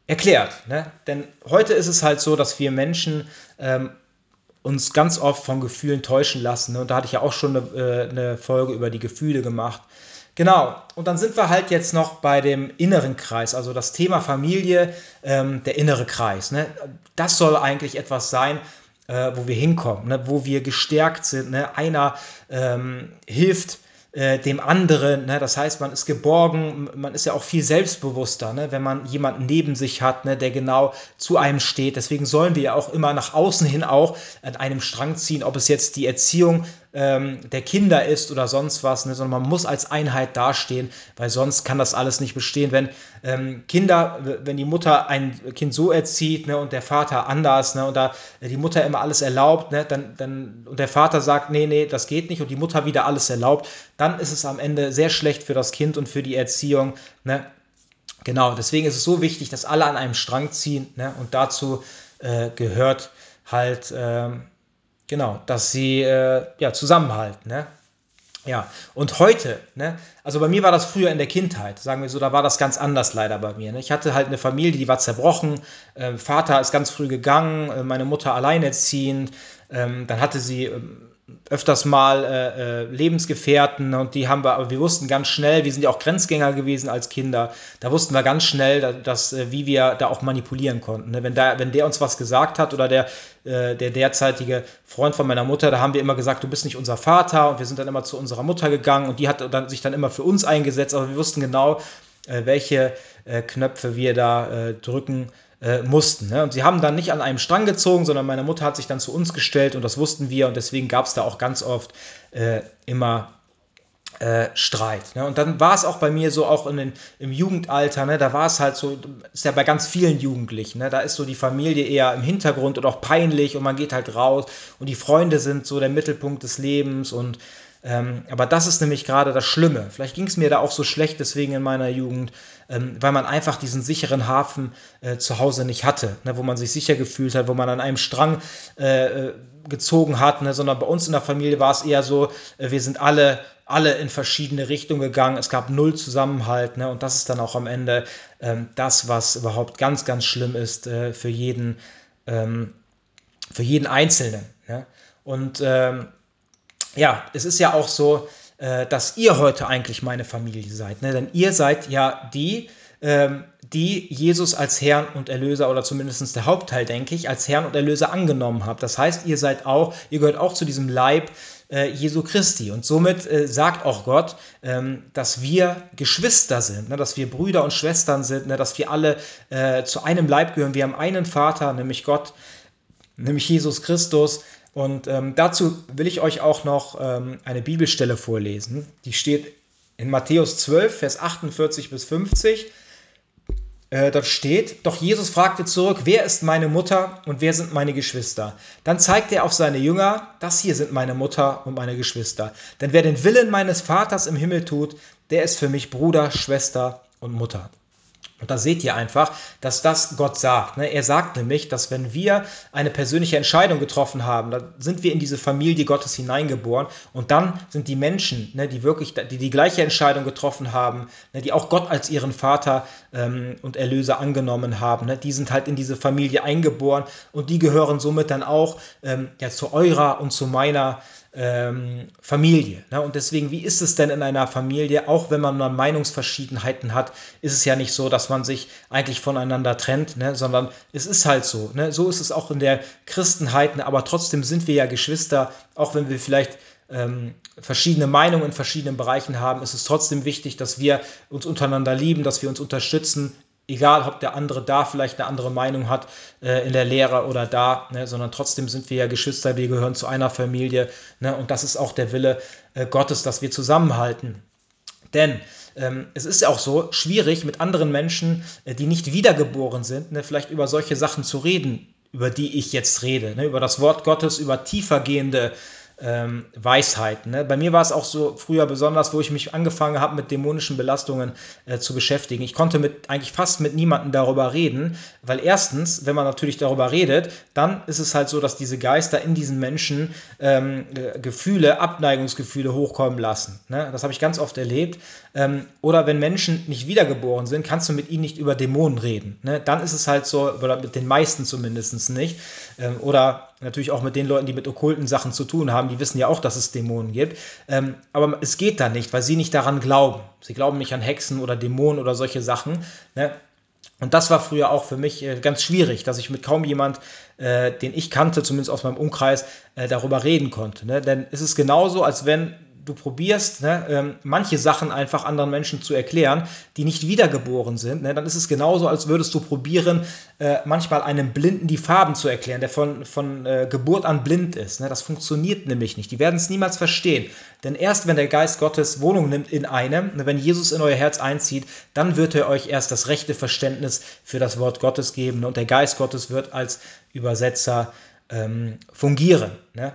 erklärt. Ne? Denn heute ist es halt so, dass wir Menschen ähm, uns ganz oft von Gefühlen täuschen lassen. Ne? Und da hatte ich ja auch schon eine, äh, eine Folge über die Gefühle gemacht. Genau, und dann sind wir halt jetzt noch bei dem inneren Kreis, also das Thema Familie, ähm, der innere Kreis. Ne? Das soll eigentlich etwas sein, äh, wo wir hinkommen, ne? wo wir gestärkt sind. Ne? Einer ähm, hilft äh, dem anderen. Ne? Das heißt, man ist geborgen, man ist ja auch viel selbstbewusster, ne? wenn man jemanden neben sich hat, ne? der genau zu einem steht. Deswegen sollen wir ja auch immer nach außen hin auch an einem Strang ziehen, ob es jetzt die Erziehung ähm, der Kinder ist oder sonst was, ne? sondern man muss als Einheit dastehen, weil sonst kann das alles nicht bestehen. Wenn ähm, Kinder, wenn die Mutter ein Kind so erzieht ne, und der Vater anders ne, und da die Mutter immer alles erlaubt, ne, dann, dann, und der Vater sagt, nee, nee, das geht nicht und die Mutter wieder alles erlaubt, dann ist es am Ende sehr schlecht für das Kind und für die Erziehung. Ne? Genau, deswegen ist es so wichtig, dass alle an einem Strang ziehen ne? und dazu äh, gehört halt, äh, genau, dass sie äh, ja, zusammenhalten. Ne? Ja, und heute, ne, also bei mir war das früher in der Kindheit, sagen wir so, da war das ganz anders leider bei mir. Ne? Ich hatte halt eine Familie, die war zerbrochen, äh, Vater ist ganz früh gegangen, äh, meine Mutter alleinerziehend, ähm, dann hatte sie ähm, öfters mal äh, äh, Lebensgefährten und die haben wir, aber wir wussten ganz schnell, wir sind ja auch Grenzgänger gewesen als Kinder, da wussten wir ganz schnell, dass, dass äh, wie wir da auch manipulieren konnten. Ne? Wenn, da, wenn der uns was gesagt hat oder der, äh, der derzeitige Freund von meiner Mutter, da haben wir immer gesagt, du bist nicht unser Vater und wir sind dann immer zu unserer Mutter gegangen und die hat dann, sich dann immer für uns eingesetzt, aber wir wussten genau, äh, welche äh, Knöpfe wir da drücken äh, mussten. Ne? Und sie haben dann nicht an einem Strang gezogen, sondern meine Mutter hat sich dann zu uns gestellt und das wussten wir und deswegen gab es da auch ganz oft äh, immer äh, Streit. Ne? Und dann war es auch bei mir so, auch in den, im Jugendalter, ne? da war es halt so, ist ja bei ganz vielen Jugendlichen, ne? da ist so die Familie eher im Hintergrund und auch peinlich und man geht halt raus und die Freunde sind so der Mittelpunkt des Lebens und ähm, aber das ist nämlich gerade das Schlimme. Vielleicht ging es mir da auch so schlecht deswegen in meiner Jugend, ähm, weil man einfach diesen sicheren Hafen äh, zu Hause nicht hatte, ne, wo man sich sicher gefühlt hat, wo man an einem Strang äh, äh gezogen hat, ne, sondern bei uns in der Familie war es eher so, äh, wir sind alle alle in verschiedene Richtungen gegangen. Es gab null Zusammenhalt. Ne? Und das ist dann auch am Ende ähm, das, was überhaupt ganz, ganz schlimm ist äh, für, jeden, ähm, für jeden Einzelnen. Ne? Und ähm, ja, es ist ja auch so, äh, dass ihr heute eigentlich meine Familie seid. Ne? Denn ihr seid ja die, ähm, die Jesus als Herrn und Erlöser oder zumindest der Hauptteil, denke ich, als Herrn und Erlöser angenommen habt. Das heißt, ihr seid auch, ihr gehört auch zu diesem Leib äh, Jesu Christi. Und somit äh, sagt auch Gott, ähm, dass wir Geschwister sind, ne? dass wir Brüder und Schwestern sind, ne? dass wir alle äh, zu einem Leib gehören. Wir haben einen Vater, nämlich Gott, nämlich Jesus Christus. Und ähm, dazu will ich euch auch noch ähm, eine Bibelstelle vorlesen. Die steht in Matthäus 12, Vers 48 bis 50. Äh, dort steht, doch Jesus fragte zurück, wer ist meine Mutter und wer sind meine Geschwister? Dann zeigte er auf seine Jünger, das hier sind meine Mutter und meine Geschwister. Denn wer den Willen meines Vaters im Himmel tut, der ist für mich Bruder, Schwester und Mutter. Und da seht ihr einfach, dass das Gott sagt. Ne? Er sagt nämlich, dass wenn wir eine persönliche Entscheidung getroffen haben, dann sind wir in diese Familie Gottes hineingeboren und dann sind die Menschen, ne, die wirklich die, die gleiche Entscheidung getroffen haben, ne, die auch Gott als ihren Vater ähm, und Erlöser angenommen haben, die sind halt in diese Familie eingeboren und die gehören somit dann auch ähm, zu eurer und zu meiner ähm, Familie. Ne? Und deswegen, wie ist es denn in einer Familie, auch wenn man mal Meinungsverschiedenheiten hat, ist es ja nicht so, dass man sich eigentlich voneinander trennt, ne? sondern es ist halt so. Ne? So ist es auch in der Christenheit, ne? aber trotzdem sind wir ja Geschwister, auch wenn wir vielleicht ähm, verschiedene Meinungen in verschiedenen Bereichen haben, ist es trotzdem wichtig, dass wir uns untereinander lieben, dass wir uns unterstützen, egal ob der andere da vielleicht eine andere Meinung hat äh, in der Lehre oder da, ne, sondern trotzdem sind wir ja Geschwister, wir gehören zu einer Familie ne, und das ist auch der Wille äh, Gottes, dass wir zusammenhalten. Denn ähm, es ist ja auch so schwierig mit anderen Menschen, äh, die nicht wiedergeboren sind, ne, vielleicht über solche Sachen zu reden, über die ich jetzt rede, ne, über das Wort Gottes, über tiefergehende ähm, Weisheiten. Ne? Bei mir war es auch so früher besonders, wo ich mich angefangen habe, mit dämonischen Belastungen äh, zu beschäftigen. Ich konnte mit eigentlich fast mit niemandem darüber reden, weil erstens, wenn man natürlich darüber redet, dann ist es halt so, dass diese Geister in diesen Menschen ähm, Gefühle, Abneigungsgefühle hochkommen lassen. Ne? Das habe ich ganz oft erlebt. Ähm, oder wenn Menschen nicht wiedergeboren sind, kannst du mit ihnen nicht über Dämonen reden. Ne? Dann ist es halt so, oder mit den meisten zumindest nicht. Ähm, oder natürlich auch mit den Leuten, die mit okkulten Sachen zu tun haben, die wissen ja auch, dass es Dämonen gibt. Ähm, aber es geht da nicht, weil sie nicht daran glauben. Sie glauben nicht an Hexen oder Dämonen oder solche Sachen. Ne? Und das war früher auch für mich äh, ganz schwierig, dass ich mit kaum jemand, äh, den ich kannte, zumindest aus meinem Umkreis, äh, darüber reden konnte. Ne? Denn es ist genauso, als wenn du probierst, ne, ähm, manche Sachen einfach anderen Menschen zu erklären, die nicht wiedergeboren sind, ne, dann ist es genauso, als würdest du probieren, äh, manchmal einem Blinden die Farben zu erklären, der von, von äh, Geburt an blind ist. Ne, das funktioniert nämlich nicht. Die werden es niemals verstehen. Denn erst wenn der Geist Gottes Wohnung nimmt in einem, ne, wenn Jesus in euer Herz einzieht, dann wird er euch erst das rechte Verständnis für das Wort Gottes geben. Und der Geist Gottes wird als Übersetzer ähm, fungieren. Ne?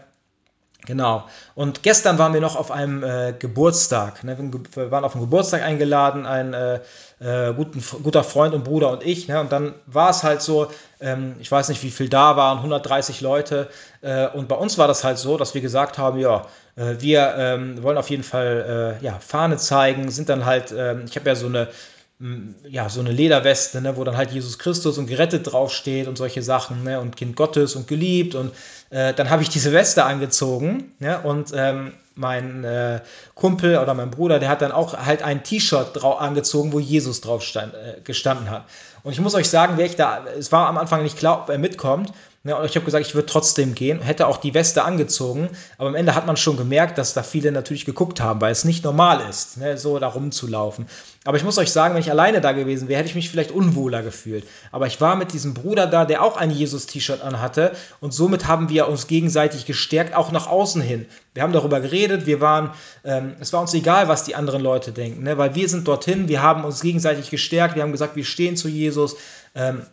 Genau. Und gestern waren wir noch auf einem äh, Geburtstag. Ne? Wir waren auf einen Geburtstag eingeladen, ein äh, äh, guten, guter Freund und Bruder und ich. Ne? Und dann war es halt so, ähm, ich weiß nicht, wie viel da waren, 130 Leute. Äh, und bei uns war das halt so, dass wir gesagt haben, ja, äh, wir ähm, wollen auf jeden Fall äh, ja, Fahne zeigen, sind dann halt, ähm, ich habe ja so eine ja, so eine Lederweste, ne, wo dann halt Jesus Christus und gerettet draufsteht und solche Sachen, ne, und Kind Gottes und geliebt. Und äh, dann habe ich diese Weste angezogen, ne, und ähm, mein äh, Kumpel oder mein Bruder, der hat dann auch halt ein T-Shirt angezogen, wo Jesus drauf stand, äh, gestanden hat. Und ich muss euch sagen, wer ich da, es war am Anfang nicht klar, ob er mitkommt. Ne, und ich habe gesagt, ich würde trotzdem gehen, hätte auch die Weste angezogen, aber am Ende hat man schon gemerkt, dass da viele natürlich geguckt haben, weil es nicht normal ist, ne, so da rumzulaufen. Aber ich muss euch sagen, wenn ich alleine da gewesen wäre, hätte ich mich vielleicht unwohler gefühlt. Aber ich war mit diesem Bruder da, der auch ein Jesus-T-Shirt anhatte und somit haben wir uns gegenseitig gestärkt, auch nach außen hin. Wir haben darüber geredet, wir waren, ähm, es war uns egal, was die anderen Leute denken, ne, weil wir sind dorthin, wir haben uns gegenseitig gestärkt, wir haben gesagt, wir stehen zu Jesus. Ähm,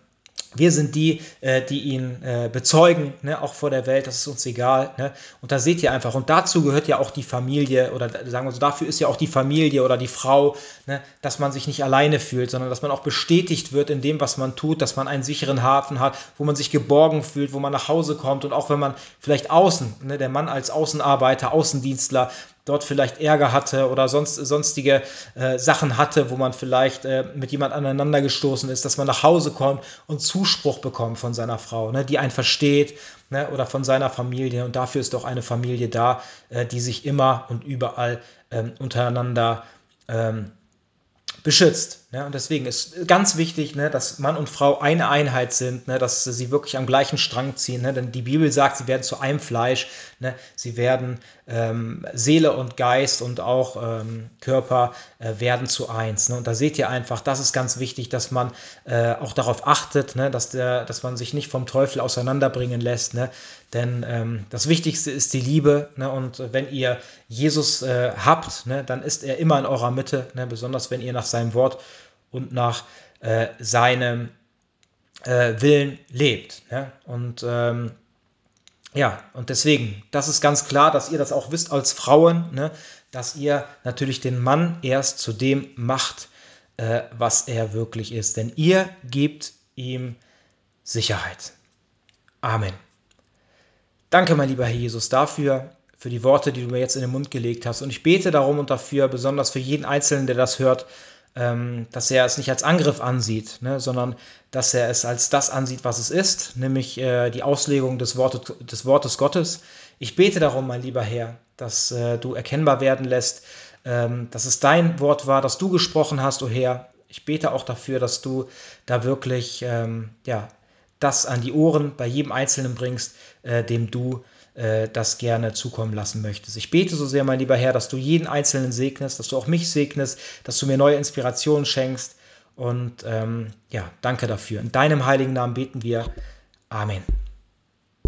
wir sind die, äh, die ihn äh, bezeugen, ne, auch vor der Welt, das ist uns egal. Ne? Und da seht ihr einfach, und dazu gehört ja auch die Familie, oder sagen wir so, dafür ist ja auch die Familie oder die Frau, ne, dass man sich nicht alleine fühlt, sondern dass man auch bestätigt wird in dem, was man tut, dass man einen sicheren Hafen hat, wo man sich geborgen fühlt, wo man nach Hause kommt und auch wenn man vielleicht außen, ne, der Mann als Außenarbeiter, Außendienstler, dort vielleicht Ärger hatte oder sonst, sonstige äh, Sachen hatte, wo man vielleicht äh, mit jemand aneinander gestoßen ist, dass man nach Hause kommt und Zuspruch bekommt von seiner Frau, ne, die einen versteht ne, oder von seiner Familie. Und dafür ist doch eine Familie da, äh, die sich immer und überall ähm, untereinander ähm, beschützt. Ne? Und deswegen ist ganz wichtig, ne, dass Mann und Frau eine Einheit sind, ne, dass sie wirklich am gleichen Strang ziehen. Ne? Denn die Bibel sagt, sie werden zu einem Fleisch, ne? sie werden ähm, Seele und Geist und auch ähm, Körper äh, werden zu eins. Ne? Und da seht ihr einfach, das ist ganz wichtig, dass man äh, auch darauf achtet, ne, dass, der, dass man sich nicht vom Teufel auseinanderbringen lässt. Ne? Denn ähm, das Wichtigste ist die Liebe. Ne? Und wenn ihr Jesus äh, habt, ne, dann ist er immer in eurer Mitte, ne? besonders wenn ihr nach seinem Wort und nach äh, seinem äh, Willen lebt. Ne? Und ähm, ja, und deswegen, das ist ganz klar, dass ihr das auch wisst als Frauen, ne? dass ihr natürlich den Mann erst zu dem macht, äh, was er wirklich ist. Denn ihr gebt ihm Sicherheit. Amen. Danke, mein lieber Herr Jesus, dafür, für die Worte, die du mir jetzt in den Mund gelegt hast. Und ich bete darum und dafür, besonders für jeden Einzelnen, der das hört, dass er es nicht als Angriff ansieht, ne, sondern dass er es als das ansieht, was es ist, nämlich äh, die Auslegung des, Worte, des Wortes Gottes. Ich bete darum, mein lieber Herr, dass äh, du erkennbar werden lässt, ähm, dass es dein Wort war, das du gesprochen hast, o oh Herr. Ich bete auch dafür, dass du da wirklich ähm, ja, das an die Ohren bei jedem Einzelnen bringst, äh, dem du äh, das gerne zukommen lassen möchtest. Ich bete so sehr, mein lieber Herr, dass du jeden Einzelnen segnest, dass du auch mich segnest, dass du mir neue Inspirationen schenkst. Und ähm, ja, danke dafür. In deinem heiligen Namen beten wir. Amen.